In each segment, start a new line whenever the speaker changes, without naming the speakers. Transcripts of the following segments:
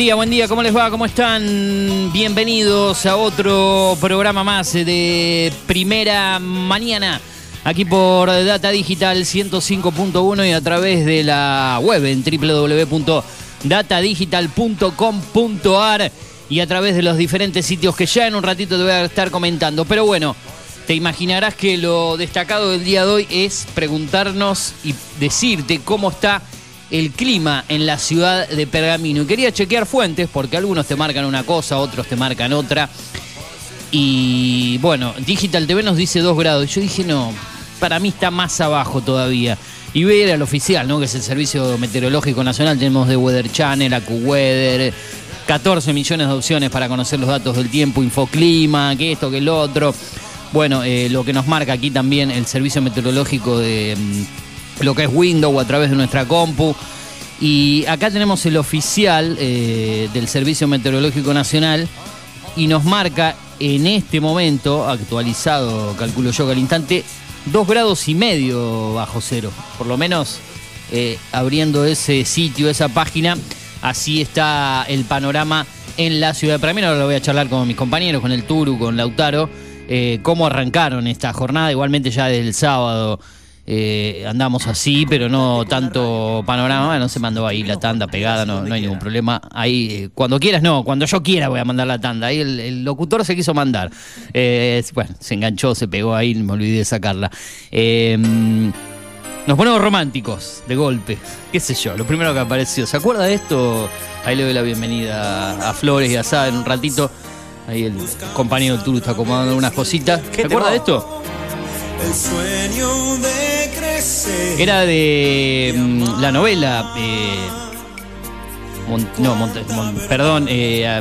Día, buen día, ¿cómo les va? ¿Cómo están? Bienvenidos a otro programa más de Primera Mañana, aquí por Data Digital 105.1 y a través de la web en www.datadigital.com.ar y a través de los diferentes sitios que ya en un ratito te voy a estar comentando. Pero bueno, te imaginarás que lo destacado del día de hoy es preguntarnos y decirte cómo está el clima en la ciudad de Pergamino. Y quería chequear fuentes porque algunos te marcan una cosa, otros te marcan otra. Y bueno, Digital TV nos dice 2 grados. Yo dije, no, para mí está más abajo todavía. Y ir al oficial, ¿no? Que es el Servicio Meteorológico Nacional. Tenemos de Weather Channel, AcuWeather, 14 millones de opciones para conocer los datos del tiempo, Infoclima, que esto, que lo otro. Bueno, eh, lo que nos marca aquí también el Servicio Meteorológico de mm, lo que es Windows o a través de nuestra compu. Y acá tenemos el oficial eh, del Servicio Meteorológico Nacional y nos marca en este momento, actualizado, calculo yo que al instante, dos grados y medio bajo cero. Por lo menos eh, abriendo ese sitio, esa página, así está el panorama en la ciudad de Pergamino. Ahora lo voy a charlar con mis compañeros, con el Turu, con Lautaro, eh, cómo arrancaron esta jornada. Igualmente ya desde el sábado eh, andamos así, pero no tanto panorama. Bueno, se mandó ahí la tanda pegada, no, no hay ningún problema. Ahí, eh, cuando quieras, no, cuando yo quiera voy a mandar la tanda. Ahí el, el locutor se quiso mandar. Eh, bueno, se enganchó, se pegó ahí, me olvidé de sacarla. Nos ponemos románticos, de golpe. ¿Qué sé yo? Lo primero que apareció. ¿Se acuerda de esto? Ahí le doy la bienvenida a Flores y a Sada en un ratito. Ahí el compañero Turu está acomodando unas cositas. ¿Se acuerda de esto?
El sueño de.
Era de mm, la novela. eh, Mon- no, Monta- Mon- perdón, eh,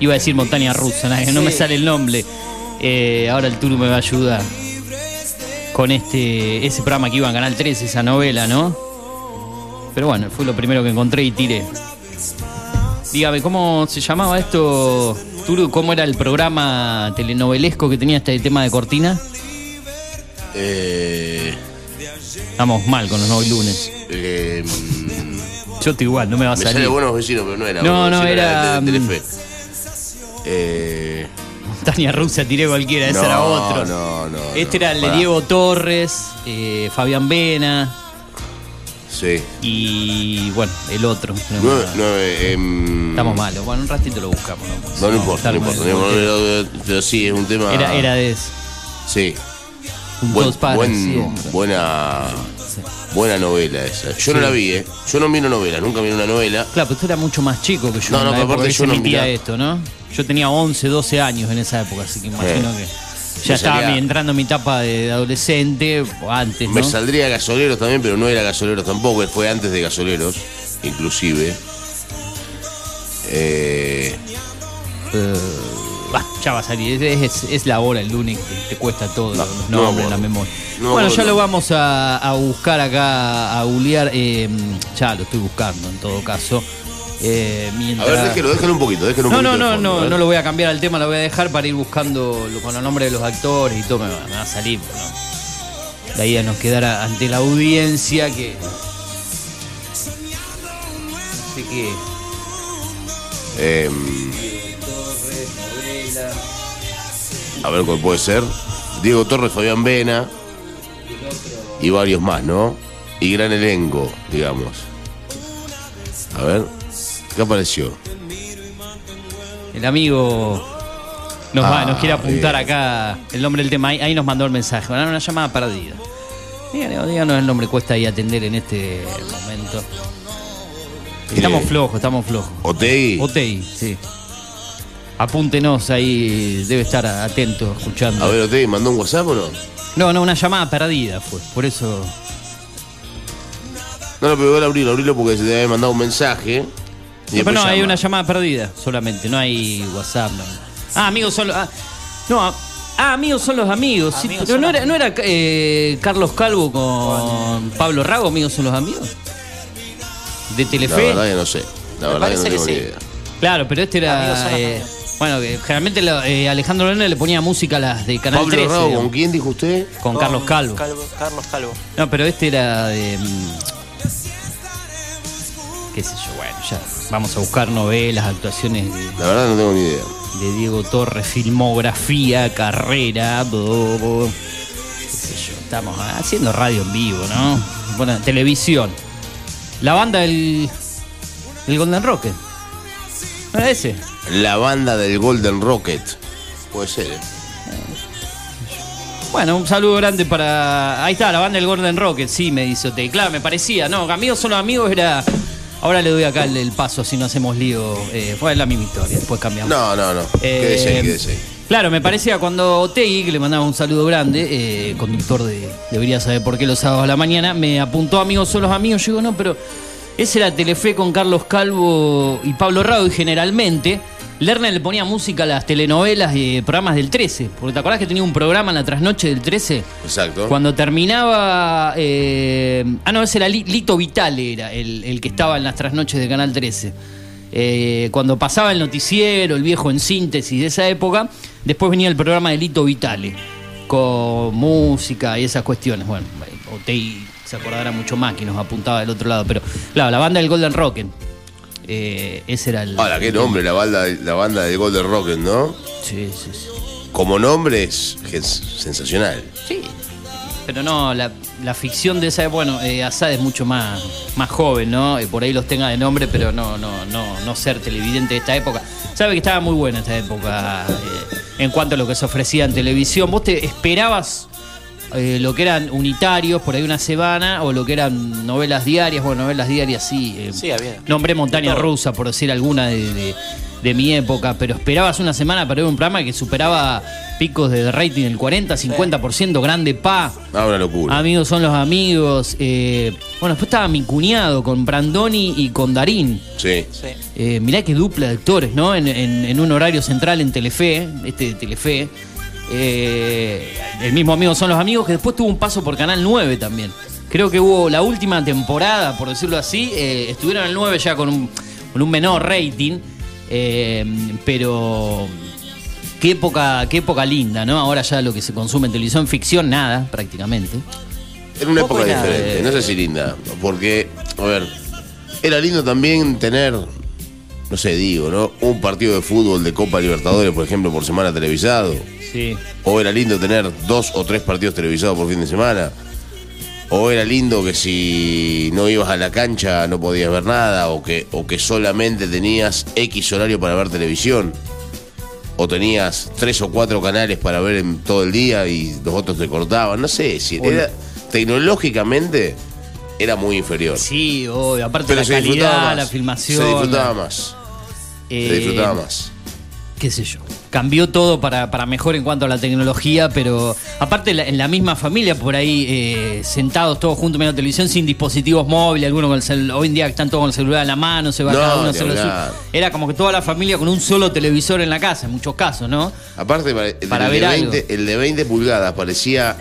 iba a decir Montaña Rusa, no me sale el nombre. Eh, ahora el Turu me va a ayudar. con este ese programa que iba en Canal 13, esa novela, ¿no? Pero bueno, fue lo primero que encontré y tiré. Dígame, ¿cómo se llamaba esto, Turu? ¿Cómo era el programa telenovelesco que tenía este tema de cortina?
Eh,
Estamos mal con los no lunes.
eh,
Yo estoy igual, no me va a
me
salir.
sale buenos vecinos, pero no era.
No, no, era,
de- de
mm.
Eh,
Tania Russa tiré cualquiera, ese
no,
era otro.
No, no.
Este
no,
era el de. Diego Torres, eh, Fabián Vena
Sí.
y bueno, el otro. No,
Nueve, nueve, em,
Estamos malos. Bueno, un ratito lo buscamos.
No, no importa, no importa. no Pero sí, es un tema.
Era, era de eso.
Sí. Buen-
dos para
buen-
siempre.
buena, buena novela esa. Yo no la vi, ¿eh? Yo no miro novela, nunca miré una novela.
Claro, pero usted era mucho más chico que yo.
No, no, pero aparte yo no miraba.
esto, ¿no? Yo tenía 11, 12 años en esa época, así que imagino
Eh.
que ya
Me
estaba
salía-
entrando en mi etapa de adolescente antes,
Me saldría gasoleros también, pero no era gasoleros tampoco, fue antes de gasoleros, inclusive. Eh,
Ya va a salir. Es, es- es la hora el lunes que te cuesta todo,
No,
los
no
nombres, la
acuerdo.
memoria.
No me
bueno, ya lo vamos a, a buscar acá, a googlear. eh, ya lo estoy buscando en todo caso. Eh,
a
mientras...
ver, déjelo, déjelo un poquito, déjelo un
No, no,
poquito. de
no,
fondo,
no,
¿eh?
no lo voy a cambiar al tema, lo voy a dejar para ir buscando lo- con los nombres de los actores y todo, me va, me va a salir. ¿no? La idea nos quedara ante la audiencia que. No sé qué.
Em, a ver cuál puede ser. Diego Torres, Fabián Vena. Y varios más, ¿no? Y gran elenco, digamos. A ver, ¿qué apareció?
El amigo nos, va,
Ah,
nos quiere apuntar
bien.
acá el nombre del tema. Ahí, ahí nos mandó el mensaje. Bueno, una llamada perdida. Díganos, díganos el nombre, cuesta ahí atender en este momento. Estamos
Mire.
flojos, estamos flojos.
Otei.
Otei, sí. Apúntenos ahí, debe estar atento, escuchando.
A ver, Otei, ¿mandó un WhatsApp o no?
No, no, una llamada perdida fue. Por eso.
No, no, pero igual abrirlo, abrirlo porque se te había mandado un mensaje.
No, pero no, hay una llamada perdida solamente, no hay WhatsApp. no. Ah, amigos son los. Ah, no, ah, amigos son los amigos. sí,
Amigos
pero no era, no era eh, Carlos Calvo con Pablo Rago, amigos son los amigos. De
La
Telefe.
verdad que no sé. La
Me
verdad que no
parece que
tengo ni
sí.
idea.
Claro, pero este
Amigos
era.
son los
eh,
amigos.
Bueno, que generalmente lo- eh, Alejandro Luna le ponía música a las de Canal
Pablo
13.
Rago,
digamos,
¿con quién dijo usted?
con Carlos Calvo.
Carlos Calvo.
No, pero este era de. mm, qué sé yo, bueno, ya. Vamos a buscar novelas, actuaciones de,
La verdad no tengo ni idea.
de Diego Torres, filmografía, carrera, bo- bo- qué sé yo. Estamos haciendo radio en vivo, ¿no? Bueno, televisión. La banda del. del Golden Rocket. ¿No era ese?
La banda del Golden Rocket. Puede ser, ¿eh?
Bueno, un saludo grande para. Ahí está, la banda del Golden Rocket, sí, me dice Otey. Claro, me parecía, no, amigos son los amigos, era. Ahora le doy acá el, el paso, si no hacemos lío. Eh, fue la misma historia, después cambiamos.
No, no, no.
Eh,
Quédese ahí, quédese ahí.
Claro, me parecía cuando Otei, que le mandaba un saludo grande, eh, conductor de Debería saber por qué los sábados a la mañana, me apuntó amigos son los amigos. Yo digo, no, pero ese era Telefe con Carlos Calvo y Pablo Rado, y generalmente Lerner le ponía música a las telenovelas y programas del 13. Porque te acordás que tenía un programa en la trasnoche del 13.
Exacto.
Cuando terminaba. eh, ah, no, ese era Li- Lito Vitale, era el, el que estaba en las trasnoches de Canal 13. Eh, cuando pasaba el noticiero, el viejo en síntesis de esa época, después venía el programa de Lito Vitale, con música y esas cuestiones. Bueno, Otei se acordará mucho más que nos apuntaba del otro lado, pero claro, la banda del Golden Rocket. Eh, ese era el.
Ahora, qué nombre, la banda, la banda del Golden Rocket, ¿no?
Sí, sí, sí.
Como nombre es, es sensacional.
Sí, pero no, la, la ficción de esa, bueno, eh, Asad es mucho más, más joven, ¿no? Eh, por ahí los tenga de nombre, pero no, no, no, no ser televidente de esta época. Sabe que estaba muy buena esta época eh, en cuanto a lo que se ofrecía en televisión. ¿Vos te esperabas eh, lo que eran unitarios, por ahí una semana, o lo que eran novelas diarias? Bueno, novelas diarias sí. eh,
Sí, había.
Nombré Montaña. Rusa, por decir alguna de, de- de mi época, pero esperabas una semana para ver un programa que superaba picos de rating del 40, 50%, grande pa.
Ah, una locura.
Amigos son los amigos. eh, bueno, después estaba mi cuñado con Brandoni y con Darín.
Sí.
Sí.
Eh, mirá qué dupla de actores, ¿no? En, en- en un horario central en Telefe, este de Telefe. Eh, el mismo amigo son los amigos, que después tuvo un paso por Canal 9 también. Creo que hubo la última temporada, por decirlo así, eh, estuvieron en el 9 ya con un, con un menor rating, eh, pero qué época, qué época linda, ¿no? Ahora ya lo que se consume en televisión, ficción, nada, prácticamente.
Era una época diferente, no sé si linda, porque, a ver, era lindo también tener, no sé, digo, ¿no? Un partido de fútbol de Copa Libertadores, por ejemplo, por semana televisado.
Sí.
O era lindo tener dos o tres partidos televisados por fin de semana. O era lindo que si no ibas a la cancha no podías ver nada. O que, o que solamente tenías X horario para ver televisión. O tenías tres o cuatro canales para ver en todo el día y los otros te cortaban. No sé, si era, tecnológicamente era muy inferior.
Sí, obvio, aparte
Pero
la calidad, la filmación.
Se disfrutaba más.
eh,
Se disfrutaba más.
Qué sé yo. Cambió todo para, para mejor en cuanto a la tecnología, pero aparte la- en la misma familia, por ahí eh, sentados todos juntos viendo televisión sin dispositivos móviles, algunos con el cel- hoy en día están todos con el celular en la mano, se va
No,
cada uno hacer lo. Era como que toda la familia con un solo televisor en la casa, en muchos casos, ¿no?
Aparte, para- el,
Para
de
ver algo.
20, el de 20 pulgadas parecía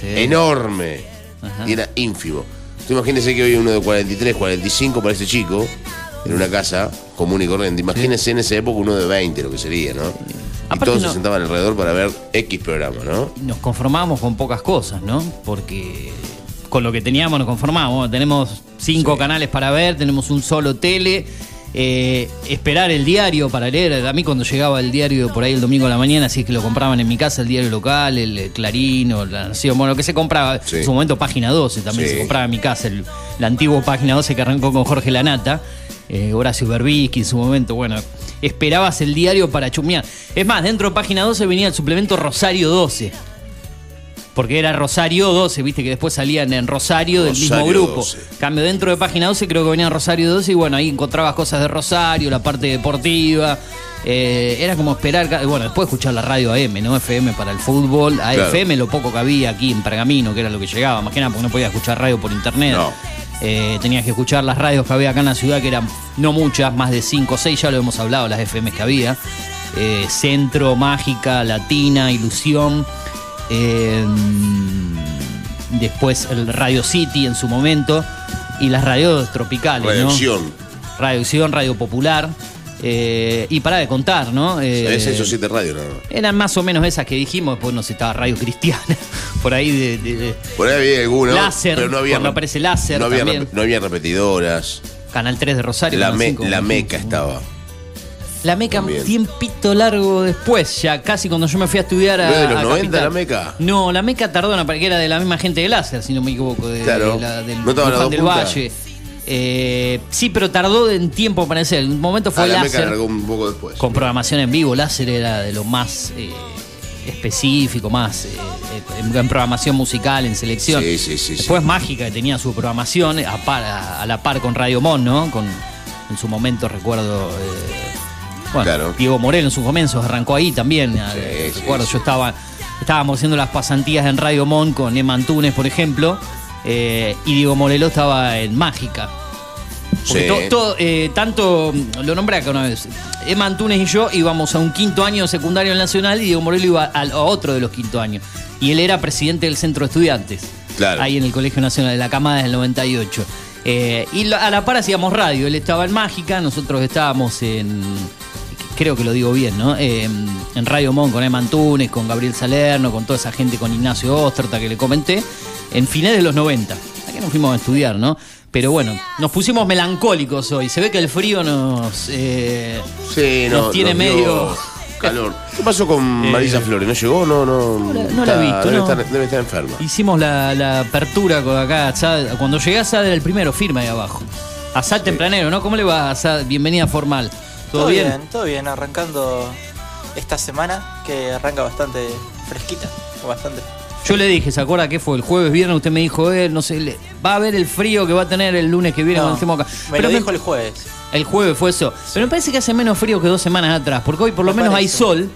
Sí.
enorme
Ajá.
y era ínfimo. Tú imagínese que hoy uno de 43, 45 para este chico, en una casa común y corriente. Imagínese en esa época uno de 20, lo que sería, ¿no? Y
Aparte
todos
no-
se sentaban alrededor para ver X programa, ¿no?
nos conformábamos con pocas cosas, ¿no? Porque con lo que teníamos nos conformábamos. Tenemos cinco canales para ver, tenemos un solo tele. eh, esperar el diario para leer. A mí cuando llegaba el diario por ahí el domingo a la mañana, así es que lo compraban en mi casa, el diario local, el, eh, Clarín o la Nación, bueno, lo que se compraba.
Sí.
En su momento Página 12 también
Sí.
se compraba en mi casa, el, la antigua Página 12 que arrancó con Jorge Lanata. Eh, Horacio Berbisky en su momento, bueno, esperabas el diario para chumear. Es más, dentro de Página 12 venía el suplemento Rosario 12. Porque era Rosario 12, viste que después salían en Rosario del mismo grupo.
12.
Cambio dentro de página 12 creo que venía Rosario 12 y bueno, ahí encontrabas cosas de Rosario, la parte deportiva. Eh, era como esperar, bueno, después escuchar la radio AM, ¿no? FM para el fútbol, AFM lo poco que había aquí en Pergamino, que era lo que llegaba, más que nada porque no podías escuchar radio por internet.
No.
Eh, tenías que escuchar las radios que había acá en la ciudad, que eran no muchas, más de 5 o 6, ya lo hemos hablado, las FM que había. Eh, Centro, Mágica, Latina, Ilusión. Eh, después el Radio City en su momento. Y las radios tropicales, ¿no? Radio Acción, Radio Popular. eh, y para de contar, ¿no? Eh,
es eso, siete
eran más o menos esas que dijimos, después no sé, estaba Radio Cristiana, por ahí de- de- de,
Por ahí había alguno.
Láser,
pero no había,
cuando aparece láser
no había,
también.
rep- no había repetidoras.
Canal 3 de Rosario.
La,
Canal
me-
5,
la
Canal
meca
5.
estaba.
La Meca
También.
tiempito largo después, ya casi cuando yo me fui a estudiar a.
¿No es de los
a
90
Capital.
la Meca?
No, la Meca tardó, no, porque era de la misma gente de Láser, si no me equivoco, de,
Claro.
de la- del. Valle. Eh, sí, pero tardó en tiempo para aparecer. Un momento fue
Ah, la Meca largó un poco después.
Con programación en vivo, Láser era de lo más eh, específico, más eh, en, en programación musical, en selección.
Sí, sí, sí,
Después
sí.
Mágica, que tenía su programación a, par- a- a la par con Radio Mon, ¿no? Con, en su momento recuerdo. Bueno,
Claro.
Diego Moreno en sus comienzos arrancó ahí también. eh,
sí,
recuerdo,
sí.
yo estaba. Estábamos haciendo las pasantías en Radio Mon con Emma Antunes, por ejemplo. eh, y Diego Morelo estaba en Mágica. Porque to- eh, tanto, mm, lo nombré acá una vez, Emma Antunes y yo íbamos a un quinto año secundario en Nacional y Diego Morelo iba a, otro de los quinto años. Y él era presidente del centro de estudiantes.
Claro.
Ahí en el Colegio Nacional, de la camada del 98. Eh, y a la par hacíamos radio. Él estaba en Mágica, nosotros estábamos en. Creo que lo digo bien, ¿no? Eh, en Radio Mon con Emma Antunes, con Gabriel Salerno, con toda esa gente, con Ignacio Osterta que le comenté, en finales de los 90. Aquí nos fuimos a estudiar, ¿no? Pero bueno, nos pusimos melancólicos hoy. Se ve que el frío nos. eh,
Sí, no.
Nos tiene
dio
medio-
Calor. ¿Qué pasó con Marisa
Eh,
Flores? ¿No llegó? No, no.
No la- he visto,
Debe,
no.
Estar, debe estar enferma.
Hicimos la, la apertura con acá. Cuando llegué a Asad era el primero, firma ahí abajo. Asad tempranero, ¿no? ¿Cómo le va, Asad? Bienvenida formal. ¿Todo, bien?
Todo bien, arrancando esta semana que arranca bastante fresquita, o bastante.
Yo le dije, ¿se acuerda qué fue? El jueves, viernes, usted me dijo, eh, no sé, le- va a ver el frío que va a tener el lunes que viene
No,
cuando estemos acá.
me
Pero
lo dijo el jueves.
el jueves fue eso. Pero me parece que hace menos frío que dos semanas atrás, porque hoy por lo
Me
menos hay sol.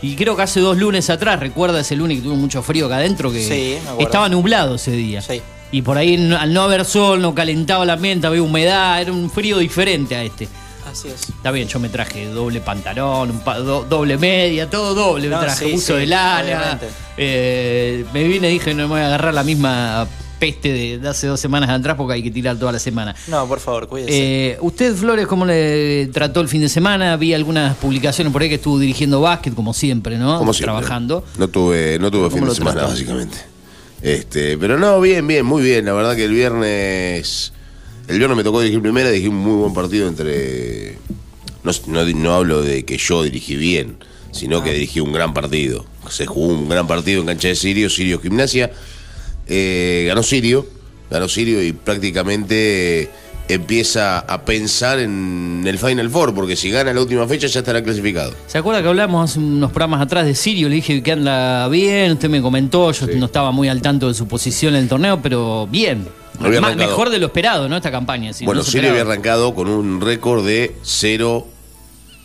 Y creo que hace dos lunes atrás, recuerda ese lunes que tuvo mucho frío acá adentro, que
Sí, me
estaba nublado ese día.
Sí.
Y por ahí al no haber sol, no calentaba el ambiente, había humedad, era un frío diferente a este.
Así es.
Está bien, yo me traje doble pantalón, un pa- do- doble media, todo doble. me traje
sí,
uso
sí,
de lana. Eh, me vine y dije, no me voy a agarrar la misma peste de, de hace dos semanas atrás porque hay que tirar toda la semana.
No, por favor, cuídese.
Eh, ¿Usted, Flores, cómo le trató el fin de semana? Vi algunas publicaciones por ahí que estuvo dirigiendo básquet, como siempre, ¿no?
Como siempre.
Trabajando.
No tuve, no tuve
¿Cómo
fin de semana,
trató?
básicamente. Este, pero no, bien, bien, muy bien. La verdad que el viernes. El viernes me tocó dirigir primera, dirigí un muy buen partido entre. No, no, no hablo de que yo dirigí bien, sino
Ah.
que dirigí un gran partido. Se jugó un gran partido en cancha de Sirio, Sirio Gimnasia. Eh, ganó Sirio, ganó Sirio y prácticamente empieza a pensar en el Final Four, porque si gana la última fecha ya estará clasificado.
¿Se acuerda que hablamos hace unos programas atrás de Sirio? Le dije que anda bien, usted me comentó, yo
Sí.
no estaba muy al tanto de su posición en el torneo, pero bien.
Había arrancado.
mejor de lo esperado, ¿no? Esta campaña.
bueno,
no
Sirio había arrancado con un récord de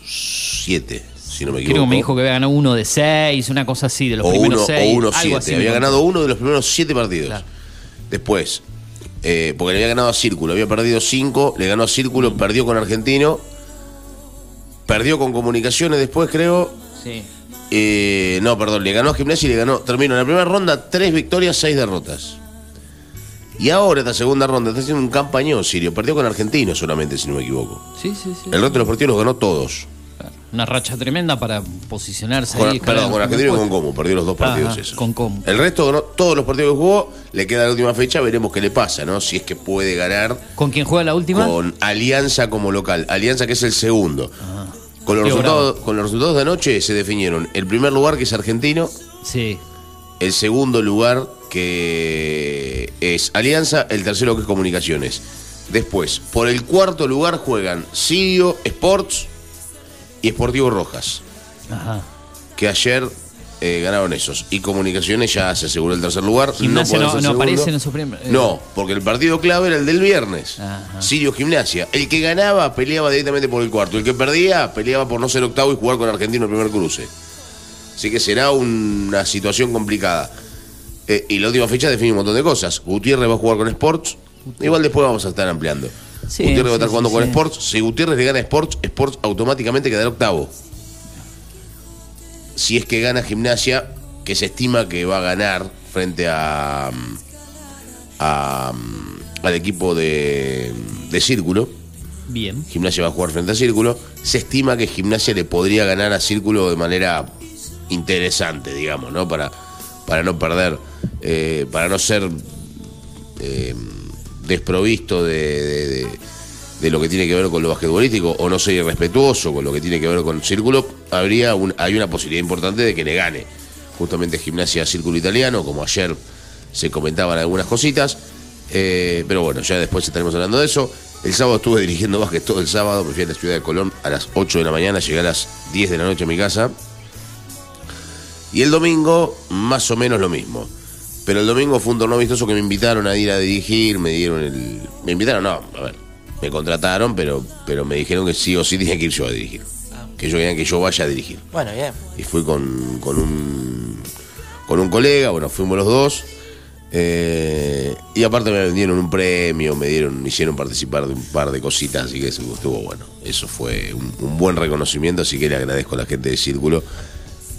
0-7, si no me equivoco.
Creo que me dijo que había ganado uno de seis, una cosa así, de los
o
primeros
1
seis.
o uno siete. Había ganado uno de los primeros siete partidos.
Claro.
Después, eh, porque le había ganado a Círculo, había perdido cinco, le ganó a Círculo, perdió con Argentino, perdió con Comunicaciones después, creo.
Sí.
Eh, no, perdón, le ganó a Gimnasia y le ganó. Terminó en la primera ronda, tres victorias, seis derrotas. Y ahora, esta segunda ronda, está haciendo un campañón Sirio. Perdió con Argentino solamente, si no me equivoco.
Sí, sí, sí.
El resto de los partidos los ganó todos.
Una racha tremenda para posicionarse
Con-
ahí.
perdón, con
los
Argentino y con. Como. Perdió los dos partidos
Ajá,
esos.
con Como.
El resto todos los partidos que jugó. Le queda la última fecha, veremos qué le pasa, ¿no? Si es que puede ganar
¿Con quién juega la última?
con Alianza como local. Alianza que es el segundo. Con los, resultados, con los resultados de anoche se definieron el primer lugar, que es Argentino,
Sí.
el segundo lugar, que es Alianza, el tercero, que es Comunicaciones. Después, por el cuarto lugar juegan Sirio Sports y Sportivo Rojas,
Ajá.
que ayer eh, ganaron esos. Y Comunicaciones ya se aseguró el tercer lugar.
Gimnasia no- aparece en esos prim- eh.
No, porque el partido clave era el del viernes.
Ajá.
Sirio Gimnasia. El que ganaba peleaba directamente por el cuarto. El que perdía peleaba por no ser octavo y jugar con Argentino el primer cruce. Así que será una situación complicada. Eh, y la última fecha define un montón de cosas. Gutiérrez va a jugar con Sports. Igual después vamos a estar ampliando.
Sí,
Gutiérrez va a estar
sí,
jugando con. Sports. Si Gutiérrez le gana a Sports, Sports automáticamente quedará octavo. Si es que gana Gimnasia, que se estima que va a ganar frente a, a- al equipo de, de Círculo.
Bien.
Gimnasia va a jugar frente a Círculo. Se estima que Gimnasia le podría ganar a Círculo de manera interesante, digamos, ¿no? Para, para no perder, eh, para no ser eh, desprovisto de, de- de- lo que tiene que ver con lo basquetbolístico o no ser irrespetuoso con lo que tiene que ver con Círculo, habría un- hay una posibilidad importante de que le gane justamente Gimnasia Círculo Italiano, como ayer se comentaban algunas cositas. Eh, pero bueno, ya después estaremos hablando de eso. El sábado estuve dirigiendo básquet todo el sábado, me fui a la ciudad de Colón a las 8 de la mañana, llegué a las 10 de la noche a mi casa. Y el domingo, más o menos lo mismo. Pero el domingo fue un torneo vistoso que me invitaron a ir a dirigir, me dieron el. Me invitaron, no, a ver, me contrataron, pero, pero me dijeron que sí o sí tenía que ir yo a dirigir. Que ellos querían que yo vaya a dirigir.
Bueno, bien.
Y fui con, con un con un colega, bueno, fuimos los dos. eh, y aparte me vendieron un premio, me dieron, me hicieron participar de un par de cositas, así que eso estuvo bueno. Eso fue un, un buen reconocimiento, así que le agradezco a la gente de Círculo,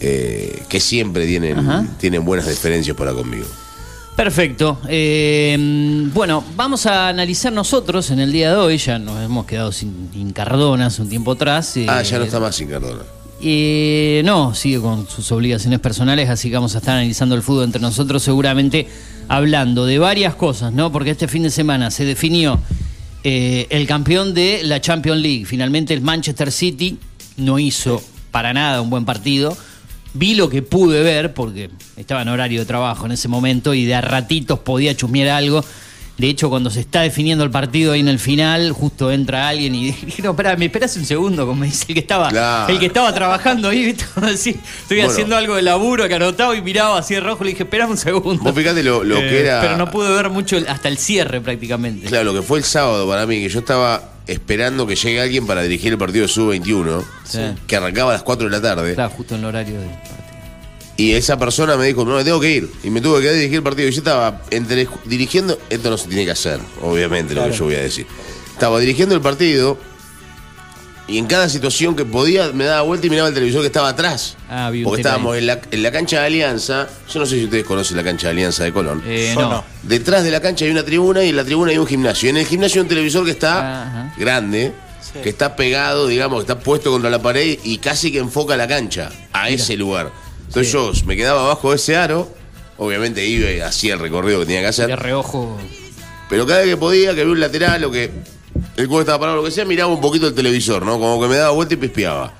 eh, que siempre tienen,
Ajá.
tienen buenas deferencias para conmigo.
Perfecto. Eh, bueno, vamos a analizar nosotros en el día de hoy. Ya nos hemos quedado sin, sin Cardona hace un tiempo atrás. eh,
Ah, ya no está más sin Cardona.
Eh, no, sigue con sus obligaciones personales, así que vamos a estar analizando el fútbol entre nosotros, seguramente hablando de varias cosas, ¿no? Porque este fin de semana se definió el campeón de la Champions League. Finalmente el Manchester City no hizo para nada un buen partido. Vi lo que pude ver, porque estaba en horario de trabajo en ese momento y de a ratitos podía chusmear algo. De hecho, cuando se está definiendo el partido ahí en el final, justo entra alguien y dije, no, espera, me esperas un segundo, como me dice el que estaba,
Claro.
el que estaba trabajando ahí, decir, estoy
Bueno.
haciendo algo de laburo que anotaba y miraba así de rojo, le dije, espera un segundo.
Vos fíjate lo, lo
Eh,
que era.
Pero no pude ver mucho hasta el cierre prácticamente.
Claro, lo que fue el sábado para mí, que yo estaba esperando que llegue alguien para dirigir el partido de Sub-21,
Sí.
que arrancaba a las 4 de la tarde.
Estaba justo en el horario del partido.
Y esa persona me dijo, no, me tengo que ir. Y me tuve que dirigir el partido. Y yo estaba entre dirigiendo, esto no se tiene que hacer, obviamente, lo que yo voy a decir. Estaba dirigiendo el partido y en cada situación que podía me daba vuelta y miraba el televisor que estaba atrás.
Ah, vi un
Porque
tema
estábamos
ahí.
en la, en la cancha de Alianza. Yo no sé si ustedes conocen la cancha de Alianza de Colón.
Eh, no.
no.
Detrás de la cancha hay una tribuna y en la tribuna hay un gimnasio. Y en el gimnasio hay un televisor que está
Ajá.
grande,
Sí.
que está pegado, digamos, que está puesto contra la pared y casi que enfoca la cancha a ese lugar. Entonces
Sí.
yo me quedaba abajo de ese aro, obviamente iba y hacía el recorrido que tenía que hacer.
De reojo.
Pero cada vez que podía, que había un lateral o que el juego estaba parado, lo que sea, miraba un poquito el televisor, ¿no? Como que me daba vuelta y pispeaba.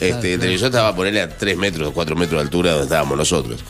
Este, el televisor estaba a ponerle a 3 metros o 4 metros de altura donde estábamos nosotros.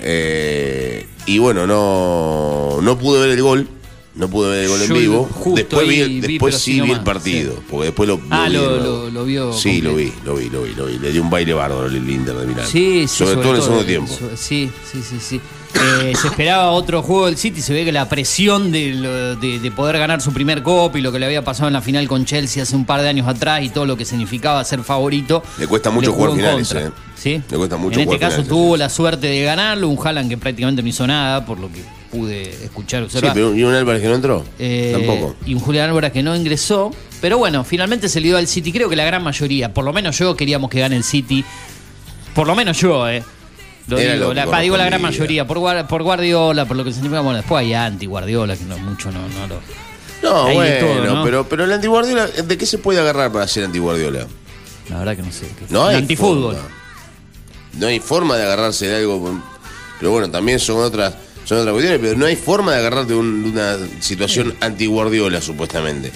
Eh, y bueno, no, no pude ver el gol. No pude ver el gol en vivo. Después, vi,
vi,
después sí vi el partido.
sí.
Porque después lo,
Ah,
vi
lo- lo- lo vio
Sí, lo vi, lo vi, lo vi, lo vi. Le dio un baile bárbaro el Inter de Milán.
Sí, sí,
sobre, todo en el segundo tiempo.
so- Sí, sí, sí, sí. Eh, se esperaba otro juego del City, se ve que la presión de, lo- de- de poder ganar su primer cop y lo que le había pasado en la final con Chelsea hace un par de años atrás y todo lo que significaba ser favorito.
Le cuesta mucho jugar finales, eh.
¿Sí?
Le cuesta mucho
En este caso
finales,
tuvo
sí.
la suerte de ganarlo, un Haaland que prácticamente no hizo nada, por lo que pude escuchar,
Sí,
observar.
pero ¿y un Álvarez que no entró?
Eh,
Tampoco.
Y un Julián Álvarez que no ingresó. Pero bueno, finalmente se le dio al City. Creo que la gran mayoría, por lo menos yo queríamos que gane el City. Por lo menos yo, ¿eh? Lo digo,
lo
la, pa, digo la gran mayoría. Por, por Guardiola, por lo que significa. Bueno, después hay anti-Guardiola, que no mucho no, no lo.
No,
Hay
bueno,
todo, ¿no?
pero, pero el antiguardiola, ¿de qué se puede agarrar para ser antiguardiola?
La verdad que no sé.
No hay
Antifútbol.
forma. No hay forma de agarrarse de algo. Pero bueno, también son otras, son otras cuestiones, pero no hay forma de agarrarte de, un- de una situación antiguardiola, supuestamente.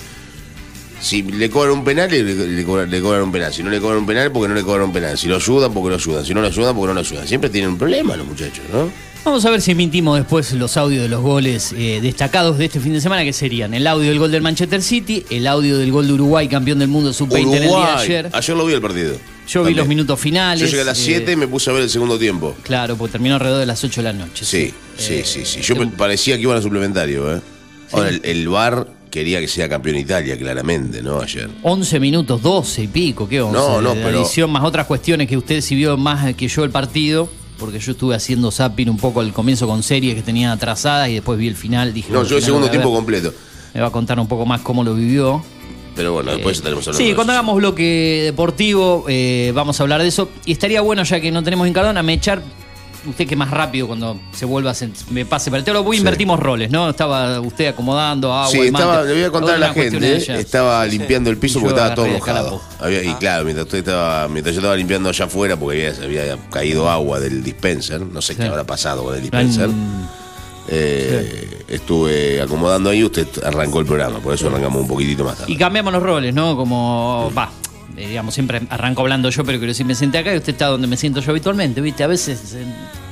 Si le cobran un penal, le, le cobran, le cobran un penal. Si no le cobran un penal, porque no le cobran un penal. Si lo ayudan, porque lo ayudan. Si no lo ayudan, porque no lo ayudan. Siempre tienen un problema los muchachos, ¿no?
Vamos a ver si emitimos después los audios de los goles eh, destacados de este fin de semana, que serían el audio del gol del Manchester City, el audio del gol de Uruguay, campeón del mundo sub-20 en el día de
Uruguay.
ayer.
lo vi el partido.
Yo vi los minutos finales.
Yo llegué a las
eh,
7 y me puse a ver el segundo tiempo.
Claro, porque terminó alrededor de las 8 de la noche.
Sí, sí,
Eh,
sí, sí. Yo me parecía que iban a suplementario, ¿eh? Ahora, el, el VAR quería que sea campeón Italia, claramente, ¿no? Ayer.
11 minutos, 12 y pico, ¿qué 11?
No, no, pero-
adición, más otras cuestiones que usted sí vio más que yo el partido, porque yo estuve haciendo zapping un poco al comienzo con series que tenía atrasadas y después vi el final. Dije,
No, yo el segundo tiempo completo.
Me va a contar un poco más cómo lo vivió.
Pero bueno, después estaremos hablando.
Sí,
de
cuando hagamos bloque deportivo, eh, vamos a hablar de eso. Y estaría bueno, ya que no tenemos en Cardona, me echar. Usted que más rápido cuando se vuelva a sent- me pase para el teatro, voy
Sí.
invertimos roles, ¿no? Estaba usted acomodando agua,
Sí, estaba,
mate.
le voy a contar a la gente, estaba limpiando el piso
Y
porque estaba todo
agarré
mojado. Había- y claro, mientras usted estaba, mientras yo estaba limpiando allá afuera porque había, había caído agua del dispenser, no sé qué habrá pasado con el dispenser.
Mm,
eh, Estuve acomodando ahí, usted arrancó el programa, por eso arrancamos un poquitito más tarde.
Y cambiamos los roles, ¿no? Como, va, eh, digamos, siempre arranco hablando yo, pero quiero decir, me senté acá y usted está donde me siento yo habitualmente, ¿viste? A veces eh,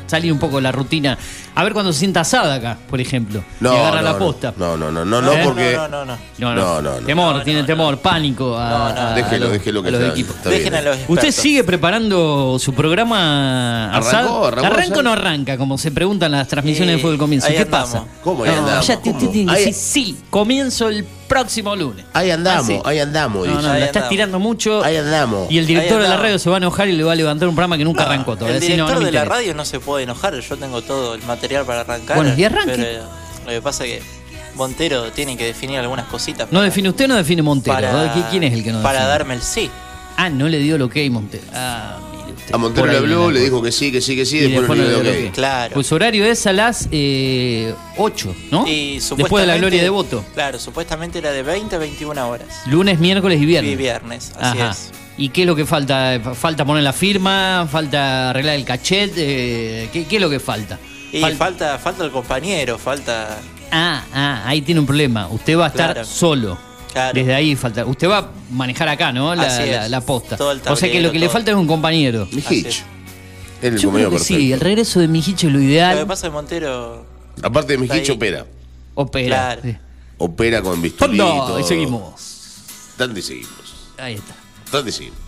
salir un poco de la rutina. A ver cuando se sienta asada acá, por ejemplo. y agarra la
no,
posta.
No, no, no, no, no,
¿Eh?
porque.
No, no, no.
No, no.
No, no, no.
Temor,
No,
tiene
no,
temor, pánico a,
No, no.
a- a
Déjelo,
los,
déjelo que
a los
está-
equipos.
está bien.
Dejen a los expertos.
¿Usted sigue preparando su programa asado?
arrancó,
¿Arranca
asado.
o no arranca? Como se preguntan las transmisiones
Y
de fútbol comienzo. ¿Qué
andamos.
pasa?
¿Cómo ahí
No,
andamos?
Ya
¿Cómo?
tiene que
Ahí-
decir, sí, comienzo el próximo lunes.
Ahí andamos,
Así.
ahí andamos,
No,
dice.
no,
Ahí
la estás
andamos.
tirando mucho.
Ahí andamos.
Y el director
Ahí
de la radio se va a enojar y le va a levantar un programa que nunca
No,
arrancó todavía.
El director de la radio no se puede enojar, yo tengo todo el material para arrancar.
Bueno, y arranque.
Pero eh, lo que pasa es que Montero tiene que definir algunas cositas.
No
para-
define usted, no define Montero.
para-
¿Qui- ¿Quién es el que no
Para
define?
darme el sí.
Ah, no le dio lo que hay Montero. Ah.
A Montero le habló, le dijo que sí, que sí, que sí,
Y
después no le dio
no
lo
le dio
que.
Claro.
Pues su horario es a las eh, 8, ¿no?
Y
Después de la gloria de voto.
Claro, supuestamente era de 20 a 21 horas.
Lunes, miércoles y viernes.
Y viernes, así
Ajá.
es.
¿Y qué es lo que falta? ¿Falta poner la firma? ¿Falta arreglar el cachet? Eh, ¿qué, qué es lo que falta?
Y
Fal-
falta, falta el compañero, falta.
Ah, ah, ahí tiene un problema. Usted va a estar
Claro.
solo.
Claro.
Desde ahí falta. Usted va a manejar acá, ¿no? La,
Así
la-
es.
la posta.
Todo el
o sea que lo
tablero,
que le
todo.
falta es un compañero.
Así
Mijich.
es.
Es el
Yo creo
compañero
que
perfecto.
sí, el regreso de Mijicho es lo
Lo que
ideal.
pasa es que Montero.
Aparte de Mijich
ahí.
opera.
Opera.
Claro.
Sí.
Opera con bisturí y todo.
seguimos.
Y seguimos.
Ahí está.
Y seguimos.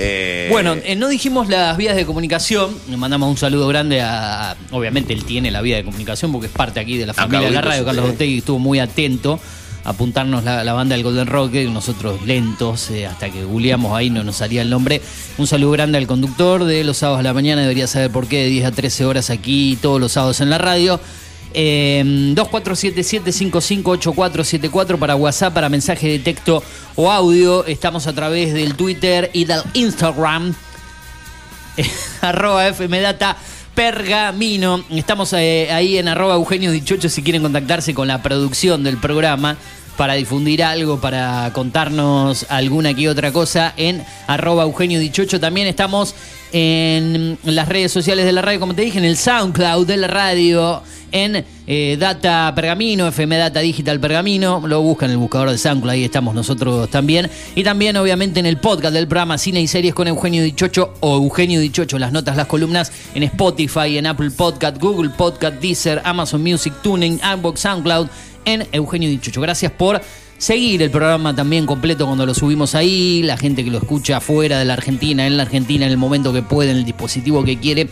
Eh,
Bueno, eh, no dijimos las vías de comunicación. Le mandamos un saludo grande a. Obviamente él tiene la vía de comunicación porque es parte aquí de la familia de la
Carlitos,
radio. Carlos
sí.
Otegui estuvo muy atento apuntarnos la, la banda del Golden Rocket. Nosotros lentos, eh, hasta que googleamos ahí no nos salía el nombre. Un saludo grande al conductor de los sábados a la mañana. Debería saber por qué, de 10 a 13 horas aquí, todos los sábados en la radio. Eh, 2477-558474 para WhatsApp, para mensaje de texto o audio. Estamos a través del Twitter y del Instagram. arroba FMData Pergamino. Estamos eh, ahí en arroba Eugenio Dichocho si quieren contactarse con la producción del programa para difundir algo, para contarnos alguna que otra cosa en arroba Eugenio Dichocho. También estamos en las redes sociales de la radio, como te dije, en el SoundCloud de la radio, en eh, Data Pergamino, FM Data Digital Pergamino, lo buscan en el buscador de SoundCloud, ahí estamos nosotros también. Y también, obviamente, en el podcast del programa Cine y Series con Eugenio Dichocho o Eugenio Dichocho, las notas, las columnas en Spotify, en Apple Podcast, Google Podcast, Deezer, Amazon Music, Tuning, Unbox, SoundCloud, en Eugenio Dichocho. Gracias por seguir el programa también completo cuando lo subimos ahí, la gente que lo escucha fuera de la Argentina, en la Argentina, en el momento que puede, en el dispositivo que quiere.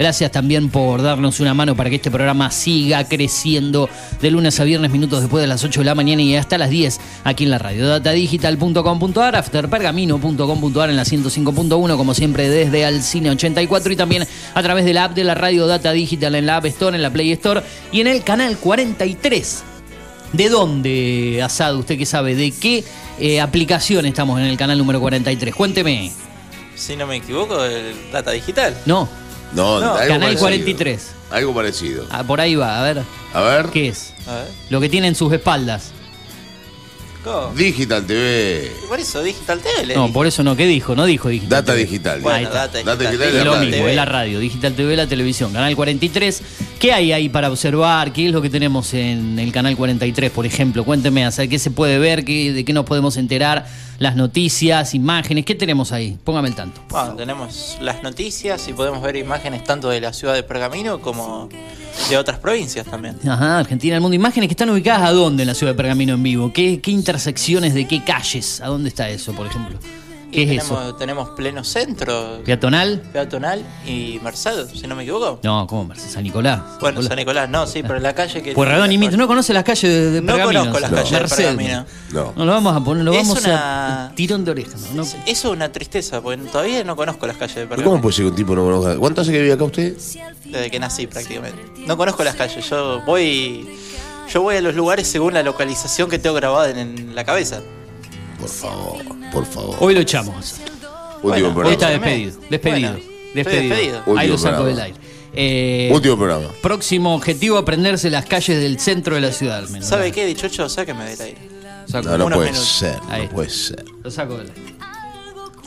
Gracias también por darnos una mano para que este programa siga creciendo de lunes a viernes, minutos después de las 8 de la mañana y hasta las 10 aquí en la radio. Datadigital.com.ar, afterpergamino.com.ar en la 105.1, como siempre desde Alcine 84 y también a través de la app de la radio Data Digital en la App Store, en la Play Store y en el canal 43. ¿De dónde, Asado, usted que sabe? ¿De qué eh, aplicación estamos en el canal número 43? Cuénteme.
Si no me equivoco, el Data Digital.
No,
No,
No,
algo
Canal
parecido.
43.
Algo parecido.
ah, por ahí va, a ver.
A ver.
¿Qué es?
A ver.
Lo que tiene en sus espaldas.
¿Cómo?
Digital TV.
Por eso, Digital TV. le
No,
dije.
por eso no, ¿qué dijo? No dijo digital.
Data
TV.
digital.
Bueno,
Ahí está.
Data
Data
Digital
Es lo
la
mismo,
radio.
es la radio, Digital TV, la televisión, Canal 43. ¿Qué hay ahí para observar? ¿Qué es lo que tenemos en el Canal 43, por ejemplo? Cuénteme, o sea, ¿qué se puede ver? ¿Qué- ¿De qué nos podemos enterar? Las noticias, imágenes, ¿qué tenemos ahí? Póngame el tanto.
Bueno, tenemos las noticias y podemos ver imágenes tanto de la ciudad de Pergamino como de otras provincias también.
Ajá, Argentina, el mundo. Imágenes que están ubicadas a dónde en la ciudad de Pergamino en vivo? ¿Qué, qué intersecciones de qué calles? ¿A dónde está eso, por ejemplo? ¿Qué
Y
es
tenemos,
eso?
tenemos pleno centro,
¿Peatonal?
peatonal y Mercedes, si no me equivoco.
No, ¿cómo? Mercedes? San Nicolás.
Bueno, San Nicolás, no, sí, pero la calle que.
Pueyrredón y Mitre. ¿No conoce las calles de, de
No conozco las
No.
calles de
Mercedes.
Pergamino.
No.
No, lo vamos a poner, lo
Es
vamos
una-
a tirón de oreja. ¿no?
Eso es una tristeza, porque todavía no conozco las calles de
¿Pero
Pergamino.
¿Cómo puede ser que un tipo no conozca? ¿Cuánto hace que vive acá usted?
Desde que nací prácticamente. No conozco las calles, yo voy. Yo voy a los lugares según la localización que tengo grabada en, en la cabeza.
Por favor, por favor.
Hoy lo echamos.
Último
Bueno,
Hoy está
programa.
Despedido. Despedido.
Bueno,
despedido.
despedido.
Ahí lo saco
programa.
del aire. Eh,
Último programa.
próximo objetivo, aprenderse las calles del centro de la ciudad al menos.
¿Sabe qué, dichocho? Sáqueme del aire.
Saco-
No, no puede
minutos.
ser.
Ahí.
No puede ser.
Lo saco del aire.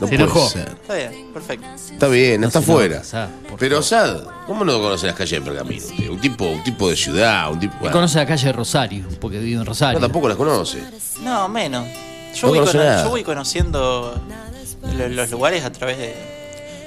No
Se enojó.
Está bien, perfecto.
Está bien,
No
está
se
fuera.
Sad, por
Pero
favor.
Sad, ¿cómo no conoce las calles de Pergamino? usted? Un tipo, un tipo de ciudad, un tipo.
Y conoce la calle de Rosario, porque vive en Rosario.
No, tampoco las conoce.
No, menos. Yo,
No
voy,
conoce
cono-
nada.
yo voy conociendo lo- los lugares a través de.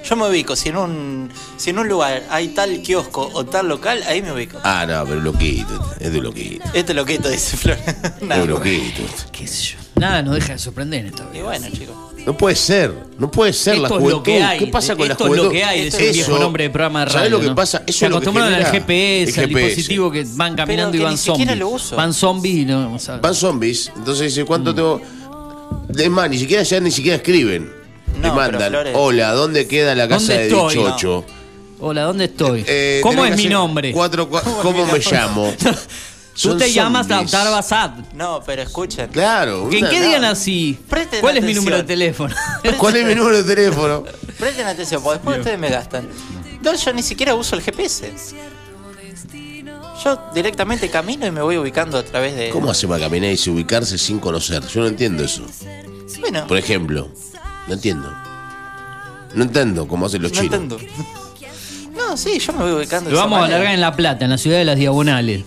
Yo me ubico, si en un si en un lugar hay tal kiosco o tal local, ahí me ubico.
Ah, no, pero loquito. Es de loquito.
Este loquito, dice Flor.
Es
Nada.
de loquito.
¿Qué sé yo? Nada nos deja de sorprender en esta
Y
vida.
bueno, chicos.
No puede ser, no puede ser la
Esto es
juventud.
lo que hay.
¿Qué pasa con
Esto
la
es
juventud?
lo que hay, decía un viejo nombre de programa de radio.
¿Sabes lo que
¿no?
pasa? Eso
Se
es lo que
acostumbraron al GPS,
el
al dispositivo que van caminando
que
y van
ni siquiera
zombies.
lo uso.
Van zombies y no. o sea,
Van zombies, entonces dice,
Mm.
¿cuánto tengo? Es más, ni siquiera ya ni siquiera escriben.
No, pero,
mandan, hola, ¿dónde queda la casa
¿Dónde
de
estoy?
Dichocho?
Hola, ¿dónde estoy?
Eh,
¿Cómo es mi nombre?
cuatro- cua- ¿Cómo, me llamo?
Tú te llamas
zombies.
Lautaro Basad.
No, pero escuchen.
Claro.
¿En qué día nací?
Presten
¿Cuál es mi número de teléfono?
¿Cuál es mi número de teléfono?
Presten atención, porque después ustedes me gastan. No, yo ni siquiera uso el GPS. Yo directamente camino y me voy ubicando a través de.
¿Cómo hace para caminar y se ubicarse sin conocer? Yo no entiendo eso.
Bueno,
Por ejemplo, no entiendo. No entiendo cómo hacen los
no
chinos.
entendo. No, sí, yo me voy ubicando.
Lo vamos a alargar en La Plata, en la ciudad de las Diagonales.